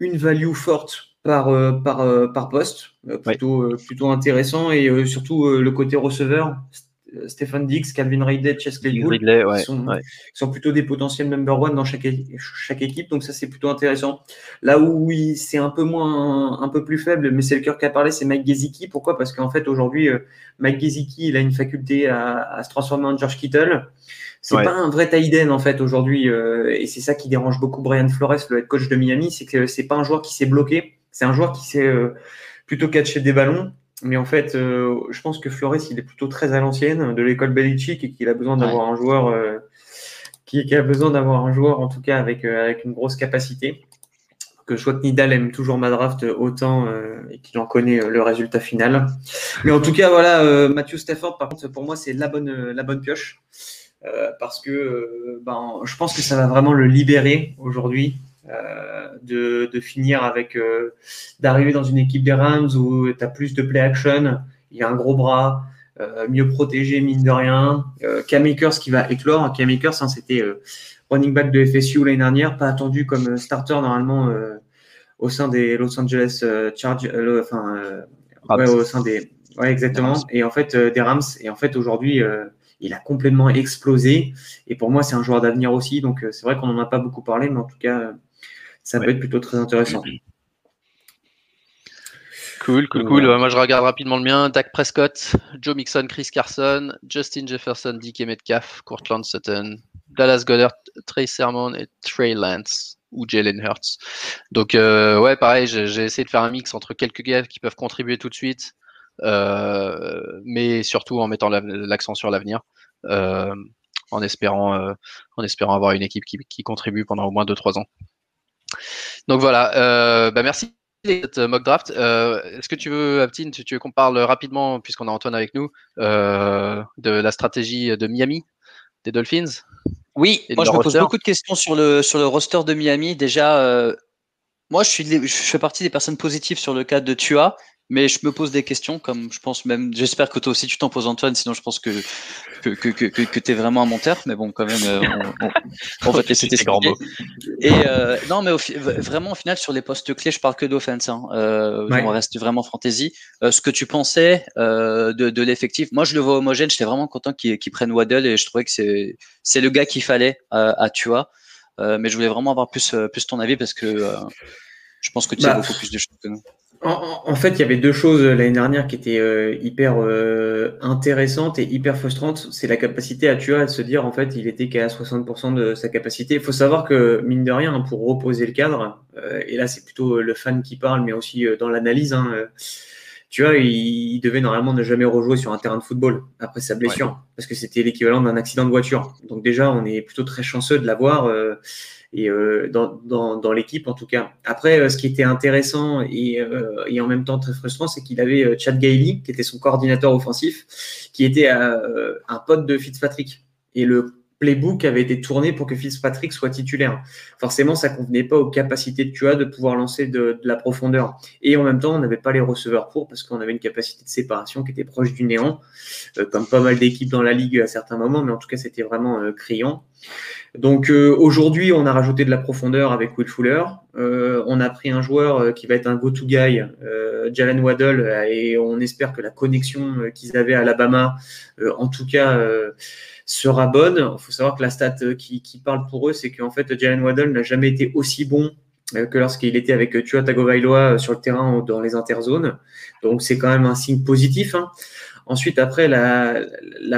une value forte par, par, par poste, plutôt, plutôt intéressant et surtout le côté receveur. Stephen Dix, Calvin Ridley, Chesley Ridley, ouais, sont, sont, plutôt des potentiels number one dans chaque, chaque équipe. Donc ça, c'est plutôt intéressant. Là où oui, c'est un peu moins, un peu plus faible, mais c'est le cœur qui a parlé, c'est Mike Gesicki. Pourquoi? Parce qu'en fait, aujourd'hui, euh, Mike Gesicki, il a une faculté à, à, se transformer en George Kittle. C'est pas un vrai Taïden en fait aujourd'hui, euh, et c'est ça qui dérange beaucoup Brian Flores, le head coach de Miami, c'est que c'est pas un joueur qui s'est bloqué, c'est un joueur qui s'est euh, plutôt catcher des ballons. Mais en fait, euh, je pense que Flores, il est plutôt très à l'ancienne de l'école Belichick et qu'il a besoin d'avoir un joueur qui, a besoin d'avoir un joueur en tout cas avec, avec une grosse capacité. Que je vois que Nidal aime toujours ma draft autant et qu'il en connaît le résultat final. Mais en tout cas, voilà, Matthew Stafford, par contre, pour moi, c'est la bonne, la bonne pioche. Euh, parce que euh, ben, je pense que ça va vraiment le libérer aujourd'hui euh, de, de, finir avec d'arriver dans une équipe des Rams où tu as plus de play action, il y a un gros bras, mieux protégé mine de rien. Euh, Cam Akers qui va éclore. Cam Akers, hein, c'était running back de FSU l'année dernière, pas attendu comme starter normalement au sein des Los Angeles Chargers, enfin ouais, au sein des ouais exactement. Et en fait des Rams. Et en fait aujourd'hui il a complètement explosé. Et pour moi, c'est un joueur d'avenir aussi. Donc, euh, c'est vrai qu'on n'en a pas beaucoup parlé, mais en tout cas, ça peut être plutôt très intéressant. Cool, cool, cool. Moi, je regarde rapidement le mien. Dak Prescott, Joe Mixon, Chris Carson, Justin Jefferson, DK Metcalf, Courtland Sutton, Dallas Goddard, Trey Sermon et Trey Lance ou Jalen Hurts. Donc, euh, ouais, pareil, j'ai essayé de faire un mix entre quelques gars qui peuvent contribuer tout de suite euh, mais surtout en mettant l'accent sur l'avenir. Euh, en espérant, en espérant avoir une équipe qui, contribue pendant au moins 2-3 ans. Donc voilà, bah merci cette mock draft. Est-ce que tu veux, Aptine, tu veux qu'on parle rapidement, puisqu'on a Antoine avec nous, de la stratégie de Miami, des Dolphins? Oui, moi je me pose beaucoup de questions sur le, sur le roster de Miami. Déjà, moi je, suis, je fais partie des personnes positives sur le cas de Tua. Mais je me pose des questions, comme je pense même, j'espère que toi aussi tu t'en poses Antoine, sinon je pense que que, que, que, que tu es vraiment un menteur, mais bon, quand même, euh, on, on, va te laisser t'expliquer. Et euh, non, mais au, vraiment, au final, sur les postes clés, je parle que d'offense. Hein. Euh, On reste vraiment fantasy. Euh, ce que tu pensais euh, de, de l'effectif, moi je le vois homogène, j'étais vraiment content qu'ils prennent Waddle et je trouvais que c'est c'est le gars qu'il fallait à Tua. mais je voulais vraiment avoir plus, plus ton avis parce que je pense que tu as bah, beaucoup plus de choses que nous. En, fait, il y avait deux choses l'année dernière qui étaient euh, hyper euh, intéressantes et hyper frustrantes. C'est la capacité à Tua de se dire, en fait, il était qu'à 60% de sa capacité. Il faut savoir que, mine de rien, pour reposer le cadre, euh, et là, c'est plutôt le fan qui parle, mais aussi dans l'analyse, hein, tu vois, il, devait normalement ne jamais rejouer sur un terrain de football après sa blessure, parce que c'était l'équivalent d'un accident de voiture. Donc déjà, on est plutôt très chanceux de l'avoir et euh, dans, dans, dans l'équipe en tout cas. Après, euh, ce qui était intéressant et, euh, et en même temps très frustrant, c'est qu'il avait Chad Gailey, qui était son coordinateur offensif, qui était un pote de Fitzpatrick. Et le playbook avait été tourné pour que Fitzpatrick soit titulaire. Forcément, ça convenait pas aux capacités de Tua de pouvoir lancer de, la profondeur. Et en même temps, on n'avait pas les receveurs pour parce qu'on avait une capacité de séparation qui était proche du néant, comme pas mal d'équipes dans la ligue à certains moments, mais en tout cas, c'était vraiment criant. Donc euh, aujourd'hui, on a rajouté de la profondeur avec Will Fuller. Euh, on a pris un joueur euh, qui va être un go-to guy, Jalen Waddle, et on espère que la connexion qu'ils avaient à Alabama, en tout cas, sera bonne. Il faut savoir que la stat qui, parle pour eux, c'est qu'en fait, Jalen Waddle n'a jamais été aussi bon que lorsqu'il était avec Tua Tagovailoa sur le terrain dans les interzones. Donc c'est quand même un signe positif. Hein. Ensuite, après, la,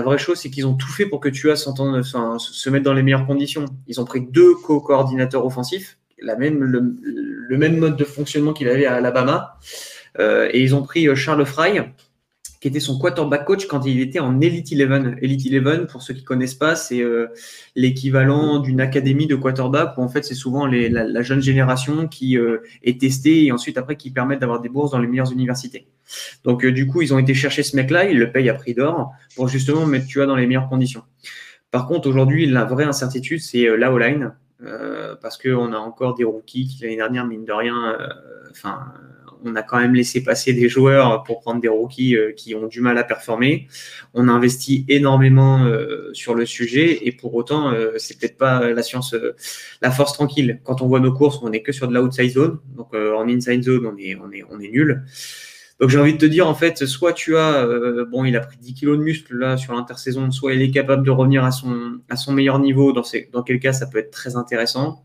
vraie chose, c'est qu'ils ont tout fait pour que tu s'entende, enfin, se mettre dans les meilleures conditions. Ils ont pris deux co-coordinateurs offensifs, le, même mode de fonctionnement qu'il avait à Alabama, euh, et ils ont pris euh, Charles Fry, qui était son quarterback coach quand il était en Elite 11. Elite 11, pour ceux qui connaissent pas, c'est euh, l'équivalent d'une académie de quarterback où en fait c'est souvent la, jeune génération qui euh, est testée et ensuite après qui permettent d'avoir des bourses dans les meilleures universités. Donc euh, du coup ils ont été chercher ce mec-là, ils le payent à prix d'or pour justement mettre tu vois dans les meilleures conditions. Par contre aujourd'hui la vraie incertitude c'est la O-line parce qu'on a encore des rookies qui l'année dernière mine de rien, enfin on a quand même laissé passer des joueurs pour prendre des rookies euh, qui ont du mal à performer. On a investi énormément euh, sur le sujet et pour autant, euh, c'est peut-être pas la science, la force tranquille. Quand on voit nos courses, on est que sur de l'outside zone. Donc en inside zone, on est, on est, nul. Donc j'ai envie de te dire, en fait, soit tu as, bon, il a pris 10 kilos de muscle là sur l'intersaison, soit il est capable de revenir à son, à son meilleur niveau, dans, ces, dans quel cas ça peut être très intéressant.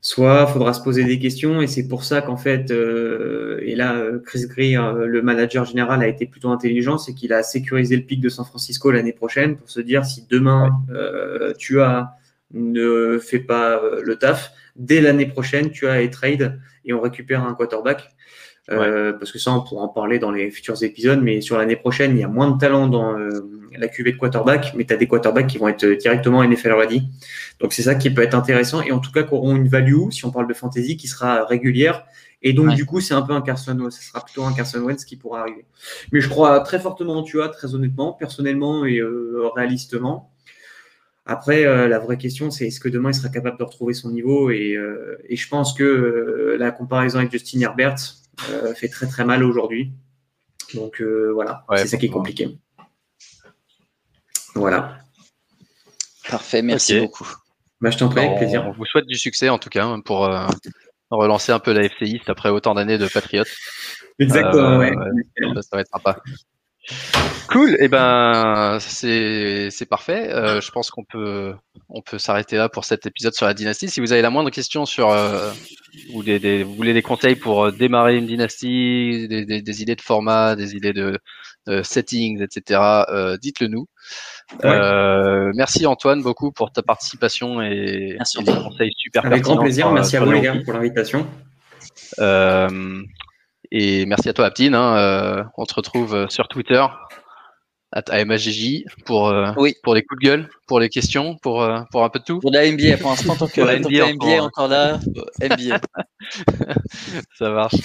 Soit faudra se poser des questions et c'est pour ça qu'en fait, euh, et là, Chris Greer, le manager général, a été plutôt intelligent, c'est qu'il a sécurisé le pic de San Francisco l'année prochaine pour se dire si demain euh, tu as ne fais pas le taf, dès l'année prochaine, tu as a trade et on récupère un quarterback. Euh, parce que ça, on pourra en parler dans les futurs épisodes, mais sur l'année prochaine, il y a moins de talent dans euh, la QV de quarterback, mais tu as des quarterbacks qui vont être directement NFL ready. Donc c'est ça qui peut être intéressant, et en tout cas, qui auront une value, si on parle de fantasy, qui sera régulière. Et donc, du coup, c'est un peu un Carson Wentz, ce sera plutôt un Carson Wentz qui pourra arriver. Mais je crois très fortement tu vois, très honnêtement, personnellement et euh, réalistement. Après, la vraie question, c'est est-ce que demain il sera capable de retrouver son niveau et, et je pense que la comparaison avec Justin Herbert, euh, fait très très mal aujourd'hui. Donc euh, voilà, c'est ça qui est compliqué. Voilà. Parfait, merci beaucoup. Bah, je t'en prie, avec plaisir. On vous souhaite du succès en tout cas hein, pour euh, relancer un peu la FCI après autant d'années de Patriote. Exactement, ça, va être sympa. Cool, et eh ben c'est parfait. Euh, je pense qu'on peut on peut s'arrêter là pour cet épisode sur la dynastie. Si vous avez la moindre question sur euh, ou des, vous voulez des conseils pour euh, démarrer une dynastie, des, des, idées de format, des idées de settings, etc. Dites-le nous. merci Antoine beaucoup pour ta participation et, merci. des conseils super Avec grand plaisir. Merci à vous les gars pour l'invitation. Et merci à toi, Aptine. Hein, euh, on se retrouve euh, sur Twitter, AMAGJ, pour, euh, pour les coups de gueule, pour les questions, pour, pour un peu de tout. Pour la NBA, pour l'instant, tant que, la NBA, NBA encore là, NBA. Ça marche.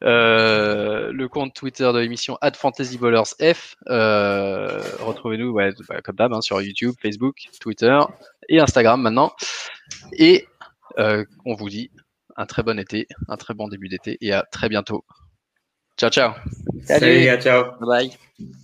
le compte Twitter de l'émission @fantasybowlersf. Euh, Retrouvez-nous, ouais, bah, comme d'hab, hein, sur YouTube, Facebook, Twitter et Instagram maintenant. Et on vous dit un très bon été, un très bon début d'été et à très bientôt. Ciao, ciao. Salut, ciao. Bye bye.